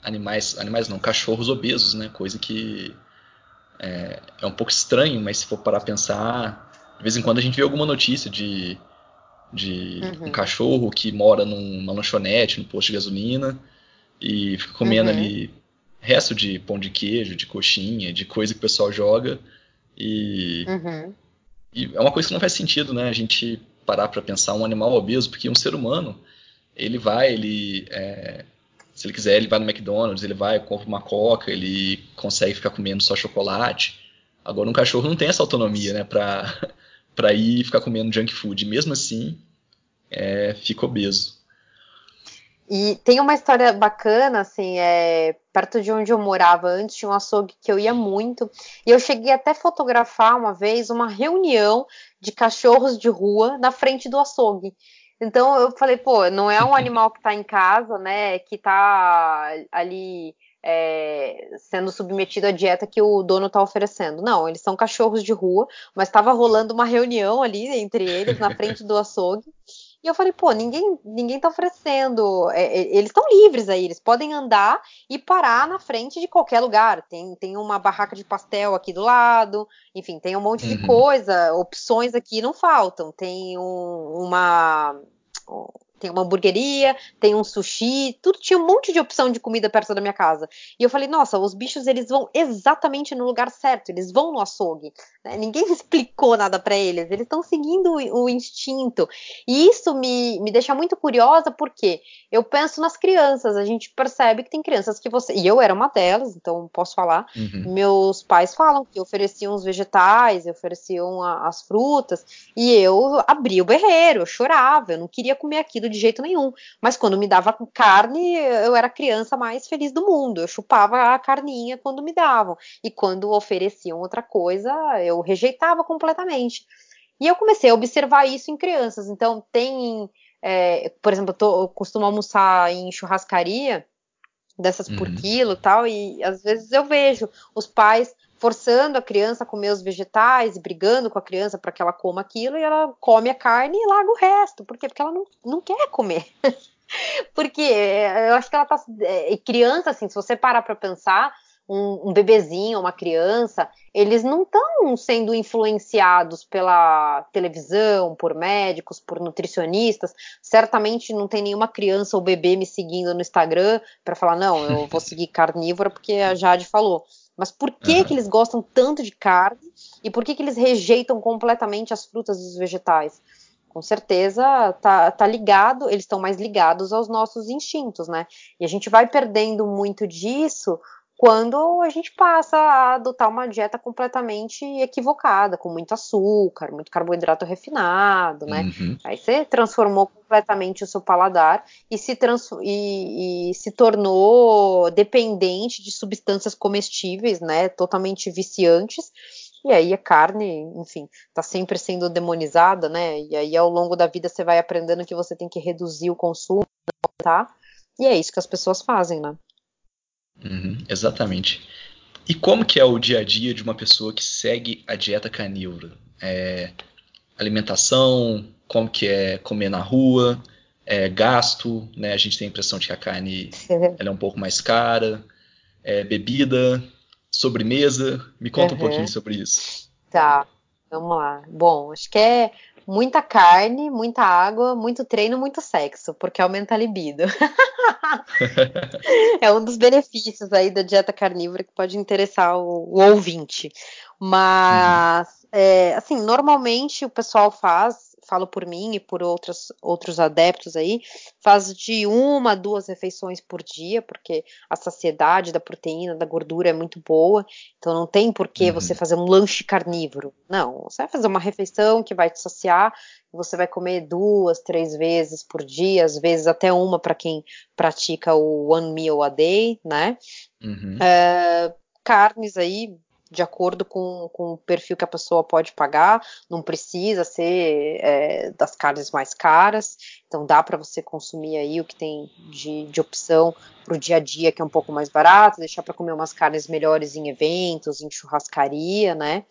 animais, animais não, cachorros obesos, né? Coisa que é, é um pouco estranho, mas se for parar a pensar, de vez em quando a gente vê alguma notícia de, de uhum. um cachorro que mora numa lanchonete, no posto de gasolina, e fica comendo uhum. ali resto de pão de queijo, de coxinha, de coisa que o pessoal joga. E, uhum. e é uma coisa que não faz sentido, né? A gente parar para pensar um animal obeso, porque um ser humano, ele vai, ele é, se ele quiser, ele vai no McDonald's, ele vai, compra uma coca, ele consegue ficar comendo só chocolate. Agora, um cachorro não tem essa autonomia, né, pra, pra ir ficar comendo junk food. Mesmo assim, é, fica obeso. E tem uma história bacana, assim, é, perto de onde eu morava antes, tinha um açougue que eu ia muito, e eu cheguei até fotografar uma vez uma reunião de cachorros de rua na frente do açougue. Então eu falei, pô, não é um animal que está em casa, né? Que está ali é, sendo submetido à dieta que o dono está oferecendo. Não, eles são cachorros de rua, mas estava rolando uma reunião ali entre eles na frente do açougue. E eu falei, pô, ninguém, ninguém tá oferecendo. É, é, eles estão livres aí, eles podem andar e parar na frente de qualquer lugar. Tem, tem uma barraca de pastel aqui do lado, enfim, tem um monte uhum. de coisa. Opções aqui não faltam. Tem um, uma tem uma hamburgueria, tem um sushi, tudo tinha um monte de opção de comida perto da minha casa. E eu falei, nossa, os bichos eles vão exatamente no lugar certo, eles vão no açougue. Né? Ninguém explicou nada para eles, eles estão seguindo o, o, instinto. E isso me, me deixa muito curiosa porque eu penso nas crianças, a gente percebe que tem crianças que você. E eu era uma delas, então posso falar. Uhum. Meus pais falam que ofereciam os vegetais, ofereciam a, as frutas, e eu abria o berreiro, eu chorava, eu não queria comer aquilo de jeito nenhum. Mas quando me dava carne, eu era a criança mais feliz do mundo. Eu chupava a carninha quando me davam. E quando ofereciam outra coisa, eu rejeitava completamente. E eu comecei a observar isso em crianças. Então, tem, é, por exemplo, eu, tô, eu costumo almoçar em churrascaria dessas por uhum. quilo tal, e às vezes eu vejo os pais forçando a criança a comer os vegetais e brigando com a criança para que ela coma aquilo e ela come a carne e larga o resto. Por quê? Porque ela não, não quer comer. Porque eu acho que ela tá. É, criança, assim, se você parar para pensar, um, um, bebezinho, uma criança, eles não estão sendo influenciados pela televisão, por médicos, por nutricionistas. Certamente não tem nenhuma criança ou bebê me seguindo no Instagram para falar, não, eu vou seguir carnívora porque a Jade falou. Mas por que, uhum. que eles gostam tanto de carne e por que, que eles rejeitam completamente as frutas e os vegetais? Com certeza tá, tá ligado, eles estão mais ligados aos nossos instintos, né? E a gente vai perdendo muito disso quando a gente passa a adotar uma dieta completamente equivocada, com muito açúcar, muito carboidrato refinado, né? Uhum. Aí você transformou completamente o seu paladar e se, e, e se tornou dependente de substâncias comestíveis, né? Totalmente viciantes. E aí a carne, enfim, tá sempre sendo demonizada, né? E aí ao longo da vida você vai aprendendo que você tem que reduzir o consumo, tá? E é isso que as pessoas fazem, né? Uhum, exatamente. E como que é o dia a dia de uma pessoa que segue a dieta carnívora? É, alimentação, como que é comer na rua, é, gasto, né? A gente tem a impressão de que a carne ela é um pouco mais cara, é, bebida, sobremesa. Me conta uhum. um pouquinho sobre isso. Tá, vamos lá. Bom, acho que é muita carne, muita água, muito treino, muito sexo, porque aumenta a libido. é um dos benefícios aí da dieta carnívora que pode interessar o, o ouvinte. Mas, uhum. é, assim, normalmente o pessoal faz falo por mim e por outros, outros adeptos aí, faz de uma a duas refeições por dia, porque a saciedade da proteína, da gordura é muito boa, então não tem por que uhum. você fazer um lanche carnívoro. Não, você vai fazer uma refeição que vai te saciar, você vai comer duas, três vezes por dia, às vezes até uma para quem pratica o one meal a day, né? Uhum. É, carnes aí de acordo com, com, o perfil que a pessoa pode pagar, não precisa ser é, das carnes mais caras, então dá para você consumir aí o que tem de, de opção para o dia a dia, que é um pouco mais barato, deixar para comer umas carnes melhores em eventos, em churrascaria, né?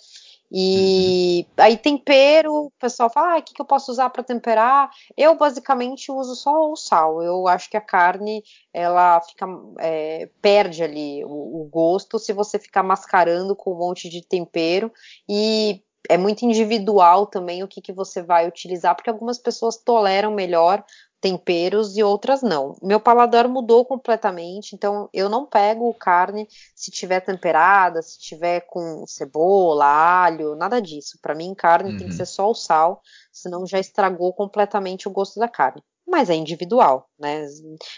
E uhum. aí tempero, o pessoal fala, ah, o que, que eu posso usar para temperar? Eu basicamente uso só o sal. Eu acho que a carne ela fica é, perde ali o, o, gosto se você ficar mascarando com um monte de tempero e é muito individual também o que, que você vai utilizar, porque algumas pessoas toleram melhor temperos e outras não. Meu paladar mudou completamente, então eu não pego carne se tiver temperada, se tiver com cebola, alho, nada disso. Para mim, carne uhum. tem que uhum. ser só o sal, senão já estragou completamente o gosto da carne. Mas é individual, né?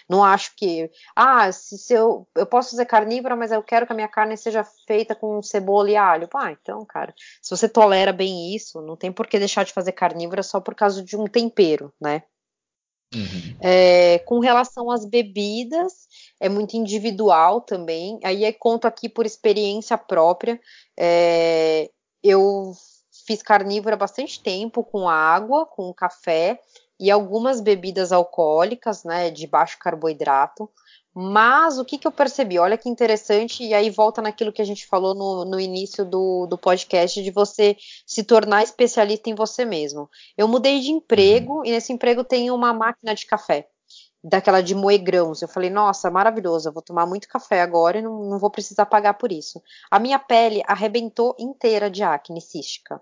Não acho que, ah, se, se eu, eu posso fazer carnívora, mas eu quero que a minha carne seja feita com cebola e alho. Ah, então, cara, se você tolera bem isso, não tem por que deixar de fazer carnívora só por causa de um tempero, né? Uhum. É, com relação às bebidas, é muito individual também. Aí eu conto aqui por experiência própria. É, eu fiz carnívora bastante tempo com água, com café e algumas bebidas alcoólicas, né, de baixo carboidrato. Mas o que, que eu percebi? Olha que interessante, e aí volta naquilo que a gente falou no, no início do, do podcast, de você se tornar especialista em você mesmo. Eu mudei de emprego, uhum. e nesse emprego tem uma máquina de café, daquela de moer grãos. Eu falei, nossa, maravilhoso, eu vou tomar muito café agora e não, não vou precisar pagar por isso. A minha pele arrebentou inteira de acne cística,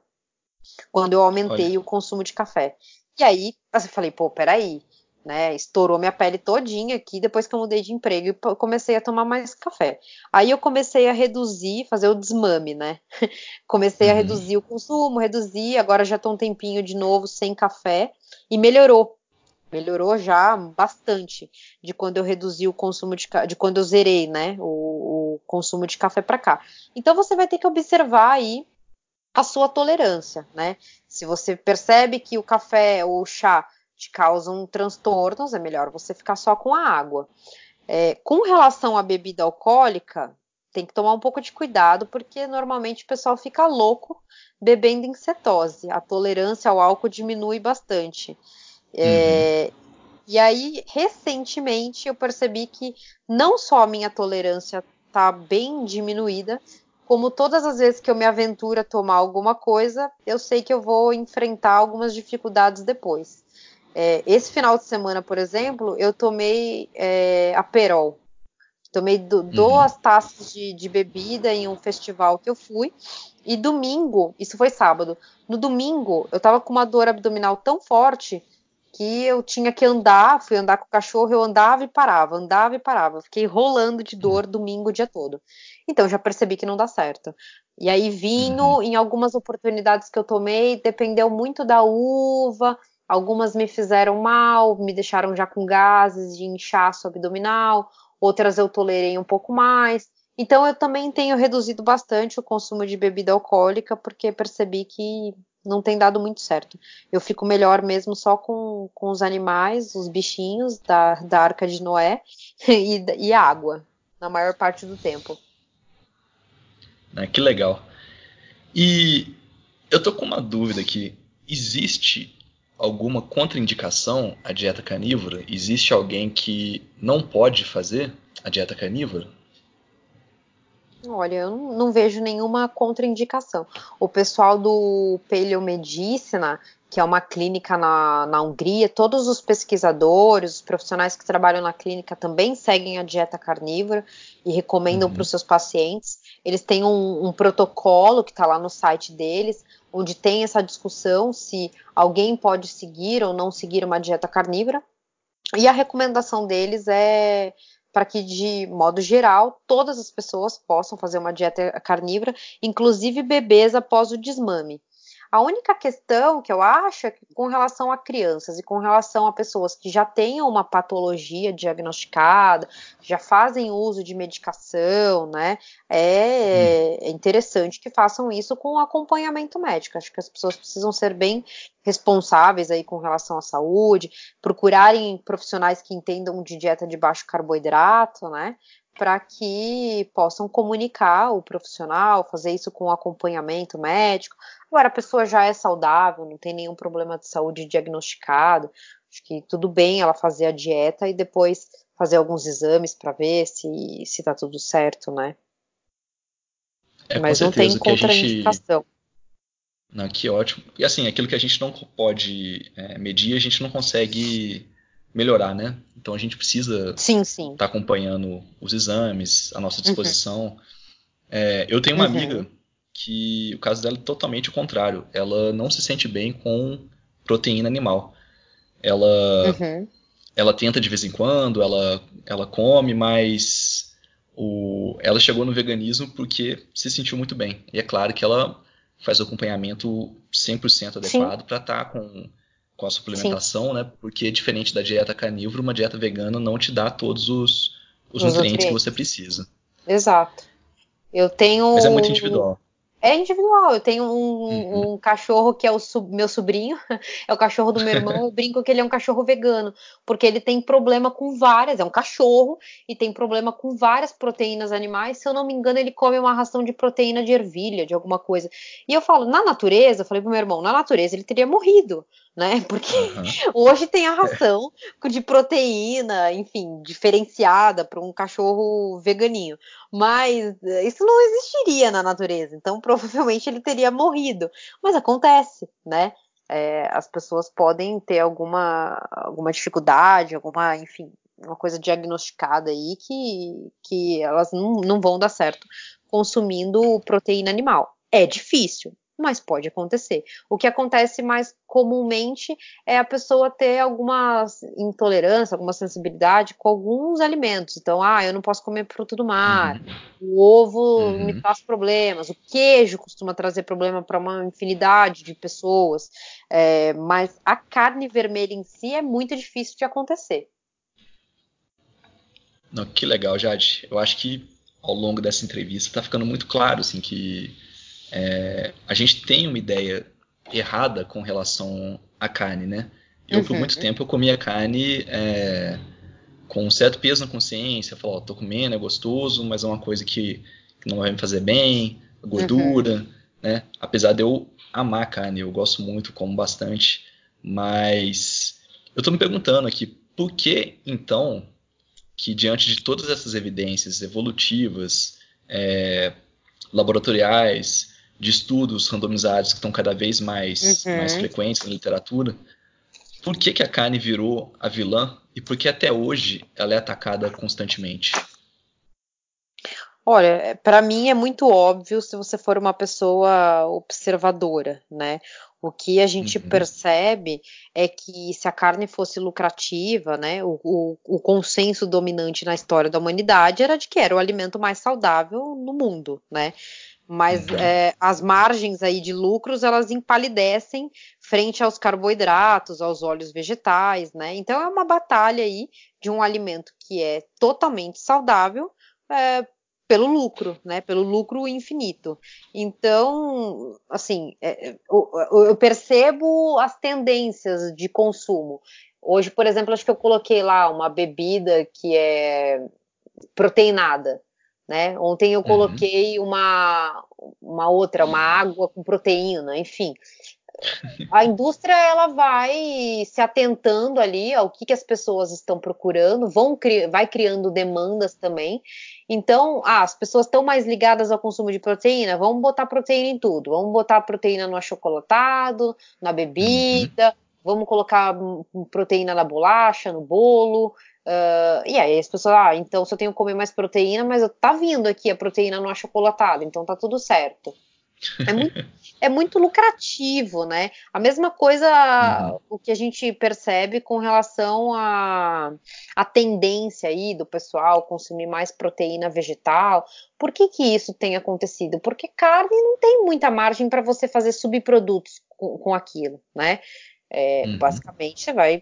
quando eu aumentei Olha. o consumo de café. E aí, eu falei, pô, peraí, né? Estourou minha pele todinha aqui depois que eu mudei de emprego e comecei a tomar mais café. Aí eu comecei a reduzir, fazer o desmame, né? comecei uhum. a reduzir o consumo, reduzir, agora já tô um tempinho de novo sem café e melhorou. Melhorou já bastante de quando eu reduzi o consumo de, de quando eu zerei, né, o, o consumo de café para cá. Então você vai ter que observar aí a sua tolerância, né? Se você percebe que o café ou o chá te causam transtornos, é melhor você ficar só com a água. É, com relação à bebida alcoólica, tem que tomar um pouco de cuidado, porque normalmente o pessoal fica louco bebendo em cetose. A tolerância ao álcool diminui bastante. É, uhum. E aí, recentemente, eu percebi que não só a minha tolerância está bem diminuída, como todas as vezes que eu me aventuro a tomar alguma coisa, eu sei que eu vou enfrentar algumas dificuldades depois. É, esse final de semana, por exemplo, eu tomei é, Aperol. Tomei do, uhum. duas taças de, de, bebida em um festival que eu fui. E domingo, isso foi sábado. No domingo, eu tava com uma dor abdominal tão forte que eu tinha que andar. Fui andar com o cachorro, eu andava e parava, andava e parava. Fiquei rolando de dor domingo o dia todo. Então já percebi que não dá certo. E aí vinho, uhum. em algumas oportunidades que eu tomei, dependeu muito da uva Algumas me fizeram mal, me deixaram já com gases de inchaço abdominal, outras eu tolerei um pouco mais. Então eu também tenho reduzido bastante o consumo de bebida alcoólica porque percebi que não tem dado muito certo. Eu fico melhor mesmo só com, com os animais, os bichinhos da, da Arca de Noé e, e água, na maior parte do tempo. Ah, que legal. E eu tô com uma dúvida aqui. Existe alguma contraindicação à dieta carnívora? Existe alguém que não pode fazer a dieta carnívora? Olha, eu não vejo nenhuma contraindicação. O pessoal do Paleomedicina, que é uma clínica na, na Hungria, todos os pesquisadores, os profissionais que trabalham na clínica também seguem a dieta carnívora e recomendam uhum. para os seus pacientes. Eles têm um, um protocolo que está lá no site deles, onde tem essa discussão se alguém pode seguir ou não seguir uma dieta carnívora. E a recomendação deles é para que, de modo geral, todas as pessoas possam fazer uma dieta carnívora, inclusive bebês após o desmame. A única questão que eu acho é que com relação a crianças e com relação a pessoas que já tenham uma patologia diagnosticada, já fazem uso de medicação, né? É, é interessante que façam isso com acompanhamento médico. Acho que as pessoas precisam ser bem responsáveis aí com relação à saúde, procurarem profissionais que entendam de dieta de baixo carboidrato, né? Para que possam comunicar o profissional, fazer isso com acompanhamento médico. Agora, a pessoa já é saudável, não tem nenhum problema de saúde diagnosticado, acho que tudo bem ela fazer a dieta e depois fazer alguns exames para ver se se tá tudo certo, né? É, Mas não tem contraindicação. Não, que ótimo. E assim, aquilo que a gente não pode é, medir, a gente não consegue melhorar, né? Então a gente precisa estar tá acompanhando os exames, a nossa uhum. disposição. Uhum. É, eu tenho uma uhum. amiga que o caso dela é totalmente o contrário. Ela não se sente bem com proteína animal. Ela, uhum. ela tenta de vez em quando, ela, ela come, mas o, ela chegou no veganismo porque se sentiu muito bem. E é claro que ela faz o acompanhamento 100% adequado para estar tá com, com a suplementação, Sim. né? Porque diferente da dieta carnívora, uma dieta vegana não te dá todos os, os, os nutrientes, nutrientes que você precisa. Exato. Eu tenho. Mas é muito individual. É individual. Eu tenho um, uhum. um cachorro que é o meu sobrinho, é o cachorro do meu irmão. Eu brinco que ele é um cachorro vegano, porque ele tem problema com várias. É um cachorro e tem problema com várias proteínas animais. Se eu não me engano, ele come uma ração de proteína de ervilha, de alguma coisa. E eu falo, na natureza, eu falei pro meu irmão, na natureza ele teria morrido né? Porque uhum. hoje tem a ração de proteína, enfim, diferenciada para um cachorro veganinho. Mas eh, isso não existiria na natureza, então provavelmente ele teria morrido. Mas acontece, né? É, as pessoas podem ter alguma, alguma dificuldade, alguma, enfim, uma coisa diagnosticada aí que, que elas não, não vão dar certo consumindo proteína animal. É difícil, mas pode acontecer. O que acontece mais comumente é a pessoa ter alguma intolerância, alguma sensibilidade com alguns alimentos. Então, ah, eu não posso comer fruto do mar, uhum. o ovo uhum. me traz problemas, o queijo costuma trazer problema para uma infinidade de pessoas, é, mas a carne vermelha em si é muito difícil de acontecer. Não, que legal, Jade. Eu acho que ao longo dessa entrevista está ficando muito claro assim que é, a gente tem uma ideia errada com relação à carne, né? Eu, uhum. por muito tempo, eu comia carne é, com um certo peso na consciência, falava, tô comendo, é gostoso, mas é uma coisa que, que não vai me fazer bem, gordura, uhum. né? Apesar de eu amar carne, eu gosto muito, como bastante, mas eu tô me perguntando aqui, por que, então, que diante de todas essas evidências evolutivas, é, laboratoriais, de estudos randomizados que estão cada vez mais, uhum. mais frequentes na literatura, por que, que a carne virou a vilã e por que até hoje ela é atacada constantemente? Olha, é, para mim é muito óbvio se você for uma pessoa observadora, né? O que a gente uhum. percebe é que se a carne fosse lucrativa, né, o, o, o, consenso dominante na história da humanidade era de que era o alimento mais saudável no mundo, né? Mas uhum. é, as margens aí de lucros elas empalidecem frente aos carboidratos, aos óleos vegetais, né? Então é uma batalha aí de um alimento que é totalmente saudável é, pelo lucro, né? Pelo lucro infinito. Então, assim, é, eu, eu percebo as tendências de consumo. Hoje, por exemplo, acho que eu coloquei lá uma bebida que é proteinada. Né? Ontem eu uhum. coloquei uhum. uma, uma outra, uma água com proteína, enfim. A indústria ela vai se atentando ali ao que, que as pessoas estão procurando, vão vai criando demandas também. Então, ah, as pessoas estão mais ligadas ao consumo de proteína, vamos botar proteína em tudo, vamos botar proteína no achocolatado, na bebida, uhum. vamos colocar proteína na bolacha, no bolo, Uh, e aí as pessoas, ah, então se eu tenho que comer mais proteína, mas tá vindo aqui a proteína no achocolatado, então tá tudo certo. É muito, é muito lucrativo, né? A mesma coisa uhum. o que a gente percebe com relação à a, a, tendência aí do pessoal consumir mais proteína vegetal. Por que, que isso tem acontecido? Porque carne não tem muita margem para você fazer subprodutos com, com aquilo, né? É, uhum. Basicamente, você vai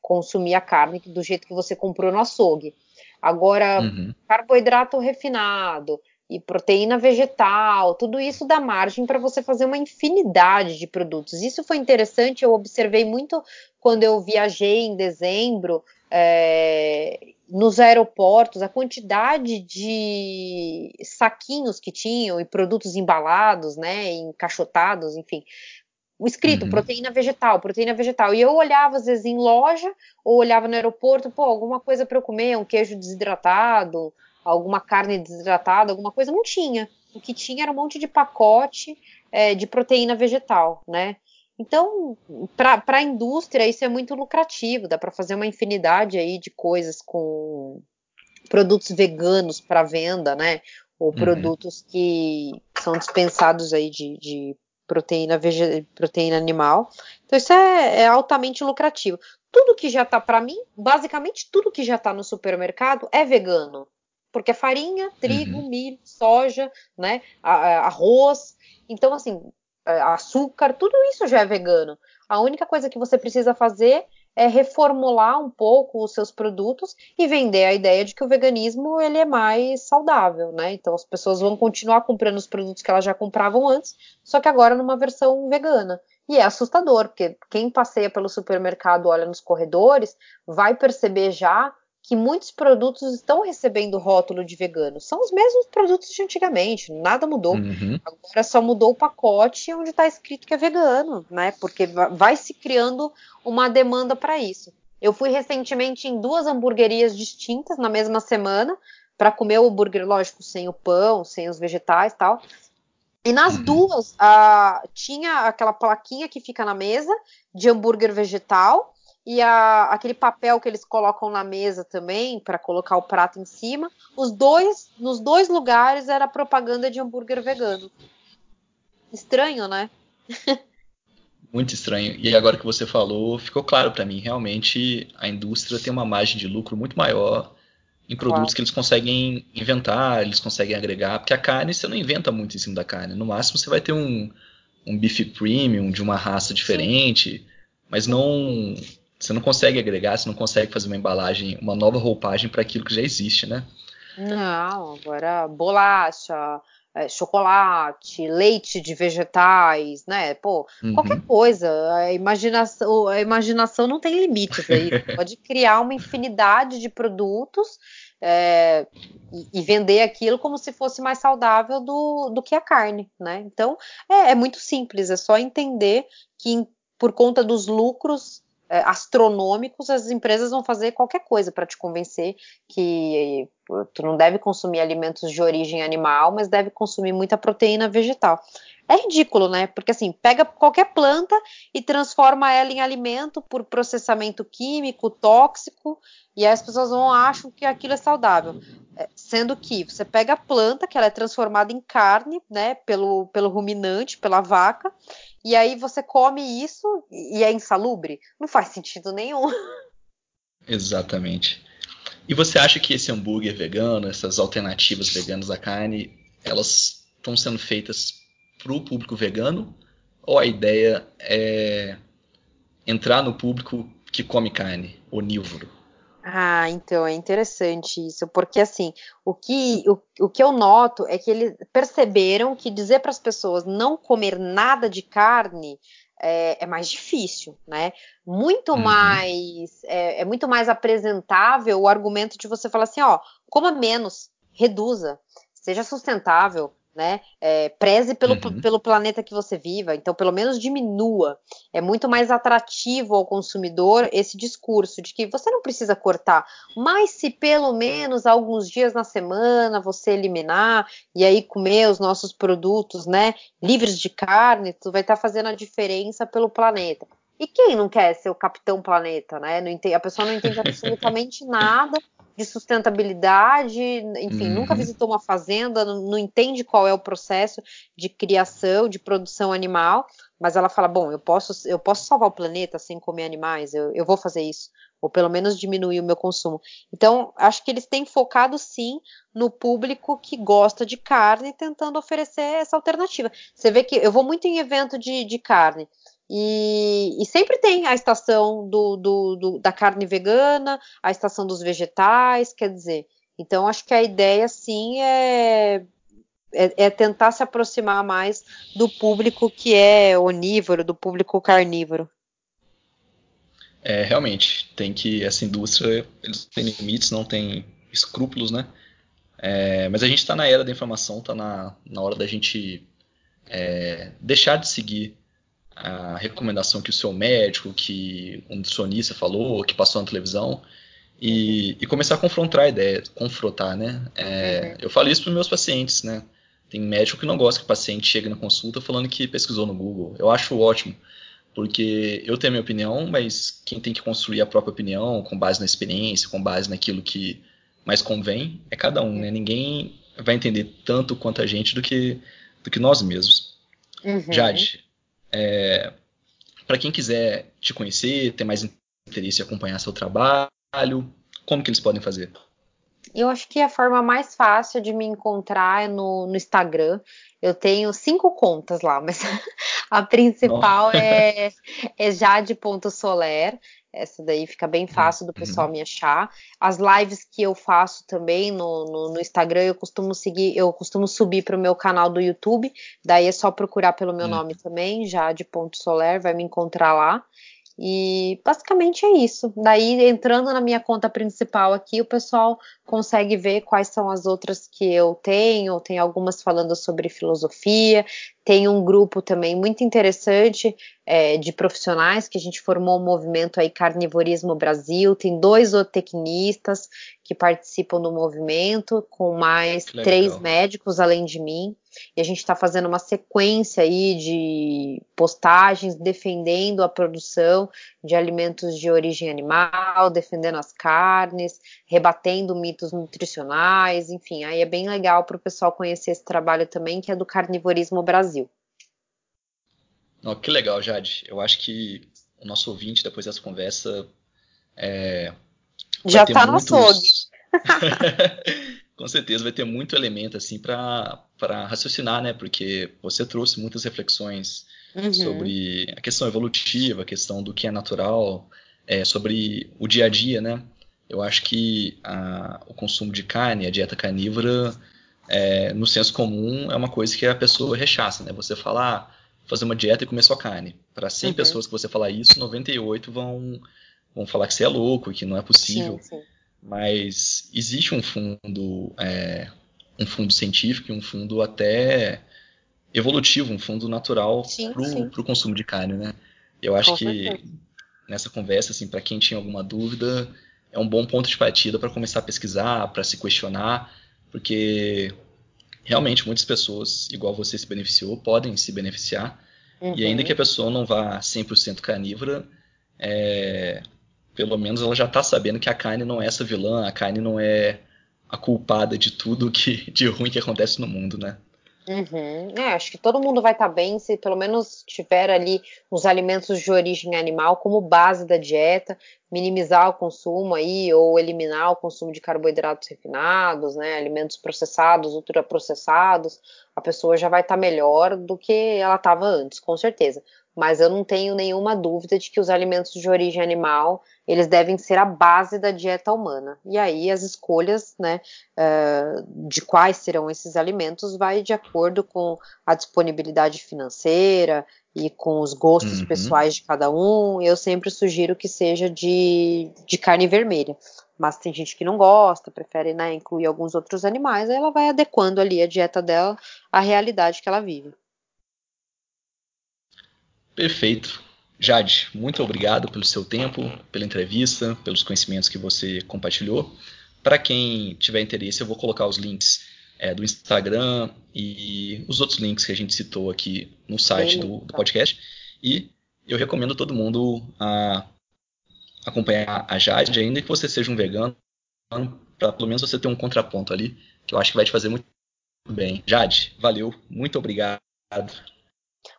consumir a carne do jeito que você comprou no açougue. Agora, uhum. carboidrato refinado e proteína vegetal, tudo isso dá margem para você fazer uma infinidade de produtos. Isso foi interessante, eu observei muito quando eu viajei em dezembro. É, nos aeroportos, a quantidade de saquinhos que tinham e produtos embalados, né, encaixotados, enfim, o escrito, uhum. proteína vegetal, proteína vegetal. E eu olhava, às vezes, em loja, ou olhava no aeroporto, pô, alguma coisa para eu comer, um queijo desidratado, alguma carne desidratada, alguma coisa, não tinha. O que tinha era um monte de pacote é, de proteína vegetal, né? Então, para a indústria, isso é muito lucrativo, dá para fazer uma infinidade aí de coisas com produtos veganos para venda, né? Ou uhum. produtos que são dispensados aí de, de proteína, proteína animal. Então, isso é, é altamente lucrativo. Tudo que já está para mim, basicamente tudo que já está no supermercado é vegano. Porque é farinha, trigo, uhum. milho, soja, né, arroz. Então, assim, é, açúcar, tudo isso já é vegano. A única coisa que você precisa fazer é reformular um pouco os seus produtos e vender a ideia de que o veganismo ele é mais saudável, né? Então as pessoas vão continuar comprando os produtos que elas já compravam antes, só que agora numa versão vegana. E é assustador, porque quem passeia pelo supermercado, olha nos corredores, vai perceber já que muitos produtos estão recebendo rótulo de vegano. São os mesmos produtos de antigamente, nada mudou. Uhum. Agora só mudou o pacote onde está escrito que é vegano, né? Porque vai se criando uma demanda para isso. Eu fui recentemente em duas hamburguerias distintas na mesma semana para comer o hambúrguer, lógico, sem o pão, sem os vegetais tal. E nas uhum. duas ah, tinha aquela plaquinha que fica na mesa de hambúrguer vegetal e a, aquele papel que eles colocam na mesa também para colocar o prato em cima. Os dois, nos dois lugares era propaganda de hambúrguer vegano. Estranho, né? Muito estranho. E agora que você falou, ficou claro para mim. Realmente a indústria tem uma margem de lucro muito maior em produtos claro. que eles conseguem inventar, eles conseguem agregar. Porque a carne você não inventa muito em cima da carne. No máximo você vai ter um, um bife premium de uma raça diferente, Sim. mas não você não consegue agregar, você não consegue fazer uma embalagem, uma nova roupagem para aquilo que já existe, né? Não, agora bolacha, é, chocolate, leite de vegetais, né? Pô, uhum. qualquer coisa. A imaginação, a imaginação não tem limites aí. pode criar uma infinidade de produtos é, e, e, vender aquilo como se fosse mais saudável do, do que a carne, né? Então é, é muito simples, é só entender que por conta dos lucros astronômicos, as empresas vão fazer qualquer coisa para te convencer que tu não deve consumir alimentos de origem animal, mas deve consumir muita proteína vegetal. É ridículo, né? Porque assim, pega qualquer planta e transforma ela em alimento por processamento químico, tóxico, e aí as pessoas vão acham que aquilo é saudável. É, sendo que você pega a planta, que ela é transformada em carne, né, pelo, pelo ruminante, pela vaca, e aí você come isso e é insalubre? Não faz sentido nenhum. Exatamente. E você acha que esse hambúrguer vegano, essas alternativas veganas à carne, elas estão sendo feitas para o público vegano? Ou a ideia é entrar no público que come carne, onívoro? Ah, então é interessante isso, porque assim, o que, o, o que eu noto é que eles perceberam que dizer para as pessoas não comer nada de carne é, é mais difícil, né? Muito uhum. mais é, é, muito mais apresentável o argumento de você falar assim, ó, coma menos, reduza, seja sustentável, né? É, preze pelo, uhum. pelo planeta que você viva, então pelo menos diminua. É muito mais atrativo ao consumidor esse discurso de que você não precisa cortar, mas se pelo menos alguns dias na semana você eliminar e aí comer os nossos produtos, né, livres de carne, tu vai estar tá fazendo a diferença pelo planeta. E quem não quer ser o capitão planeta, né? Entende, a pessoa não entende absolutamente nada de sustentabilidade, enfim, uhum. nunca visitou uma fazenda, não, não, entende qual é o processo de criação, de produção animal, mas ela fala, bom, eu posso, eu posso salvar o planeta sem comer animais, eu, eu vou fazer isso, ou pelo menos diminuir o meu consumo. Então, acho que eles têm focado sim no público que gosta de carne, tentando oferecer essa alternativa. Você vê que eu vou muito em evento de, de carne. E, e, sempre tem a estação do, do, do, da carne vegana, a estação dos vegetais, quer dizer. Então, acho que a ideia, sim, é, é, é, tentar se aproximar mais do público que é onívoro, do público carnívoro. É, realmente, tem que, essa indústria, eles têm limites, não tem escrúpulos, né? É, mas a gente está na era da informação, está na, na hora da gente é, deixar de seguir a recomendação que o seu médico, que um nutricionista falou, que passou na televisão, e, e começar a confrontar a ideia, confrontar, né? É, eu falo isso para meus pacientes, né? Tem médico que não gosta que o paciente chegue na consulta falando que pesquisou no Google. Eu acho ótimo, porque eu tenho a minha opinião, mas quem tem que construir a própria opinião com base na experiência, com base naquilo que mais convém, é cada um, né? Ninguém vai entender tanto quanto a gente do que, do que nós mesmos. Uhum. Jade, é, para quem quiser te conhecer, ter mais interesse em acompanhar seu trabalho, como que eles podem fazer? Eu acho que a forma mais fácil de me encontrar é no, no Instagram. Eu tenho cinco contas lá, mas a principal é, é jade.soler. Essa daí fica bem fácil do pessoal me achar. As lives que eu faço também no, no, no Instagram, eu costumo seguir, eu costumo subir para o meu canal do YouTube. Daí é só procurar pelo meu uhum. nome também, Jade.soler, vai me encontrar lá. E basicamente é isso. Daí, entrando na minha conta principal aqui, o pessoal consegue ver quais são as outras que eu tenho. Tem algumas falando sobre filosofia. Tem um grupo também muito interessante é, de profissionais que a gente formou um movimento aí Carnivorismo Brasil. Tem dois zootecnistas que participam do movimento, com mais três médicos além de mim. E a gente está fazendo uma sequência aí de postagens defendendo a produção de alimentos de origem animal, defendendo as carnes, rebatendo mitos nutricionais, enfim, aí é bem legal para o pessoal conhecer esse trabalho também, que é do Carnivorismo Brasil. Oh, que legal, Jade. Eu acho que o nosso ouvinte, depois dessa conversa, é, já está muitos... no açougue. com certeza vai ter muito elemento assim para raciocinar, né? Porque você trouxe muitas reflexões uhum. sobre a questão evolutiva, a questão do que é natural, é, sobre o dia a dia, né? Eu acho que a, o consumo de carne, a dieta carnívora, é, no senso comum, é uma coisa que a pessoa rechaça, né? Você falar, ah, fazer uma dieta e comer só carne. Para 100 uhum. pessoas que você falar isso, 98 vão, vão falar que você é louco, que não é possível. Sim, sim mas existe um fundo, é, um fundo científico e um fundo até evolutivo, um fundo natural para o consumo de carne, né? Eu acho Com que certeza. nessa conversa, assim, para quem tinha alguma dúvida, é um bom ponto de partida para começar a pesquisar, para se questionar, porque realmente muitas pessoas, igual você se beneficiou, podem se beneficiar. Uhum. E ainda que a pessoa não vá 100% carnívora, é, pelo menos ela já tá sabendo que a carne não é essa vilã, a carne não é a culpada de tudo que de ruim que acontece no mundo, né? Uhum. É, acho que todo mundo vai estar tá bem se pelo menos tiver ali os alimentos de origem animal como base da dieta, minimizar o consumo aí ou eliminar o consumo de carboidratos refinados, né, alimentos processados, ultraprocessados, a pessoa já vai estar tá melhor do que ela estava antes, com certeza. Mas eu não tenho nenhuma dúvida de que os alimentos de origem animal eles devem ser a base da dieta humana. E aí as escolhas, né, uh, de quais serão esses alimentos vai de acordo com a disponibilidade financeira e com os gostos uhum. pessoais de cada um. Eu sempre sugiro que seja de, de carne vermelha. Mas tem gente que não gosta, prefere né, incluir alguns outros animais, aí ela vai adequando ali a dieta dela à realidade que ela vive. Perfeito. Jade, muito obrigado pelo seu tempo, pela entrevista, pelos conhecimentos que você compartilhou. Para quem tiver interesse, eu vou colocar os links é, do Instagram e os outros links que a gente citou aqui no site do, do podcast. E eu recomendo todo mundo a acompanhar a Jade, ainda que você seja um vegano, para pelo menos você ter um contraponto ali, que eu acho que vai te fazer muito bem. Jade, valeu, muito obrigado.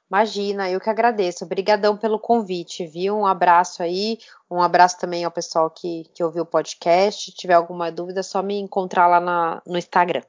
Imagina, eu que agradeço. Obrigadão pelo convite, viu? Um abraço aí, um abraço também ao pessoal que, que ouviu o podcast. Se tiver alguma dúvida, é só me encontrar lá na, no Instagram.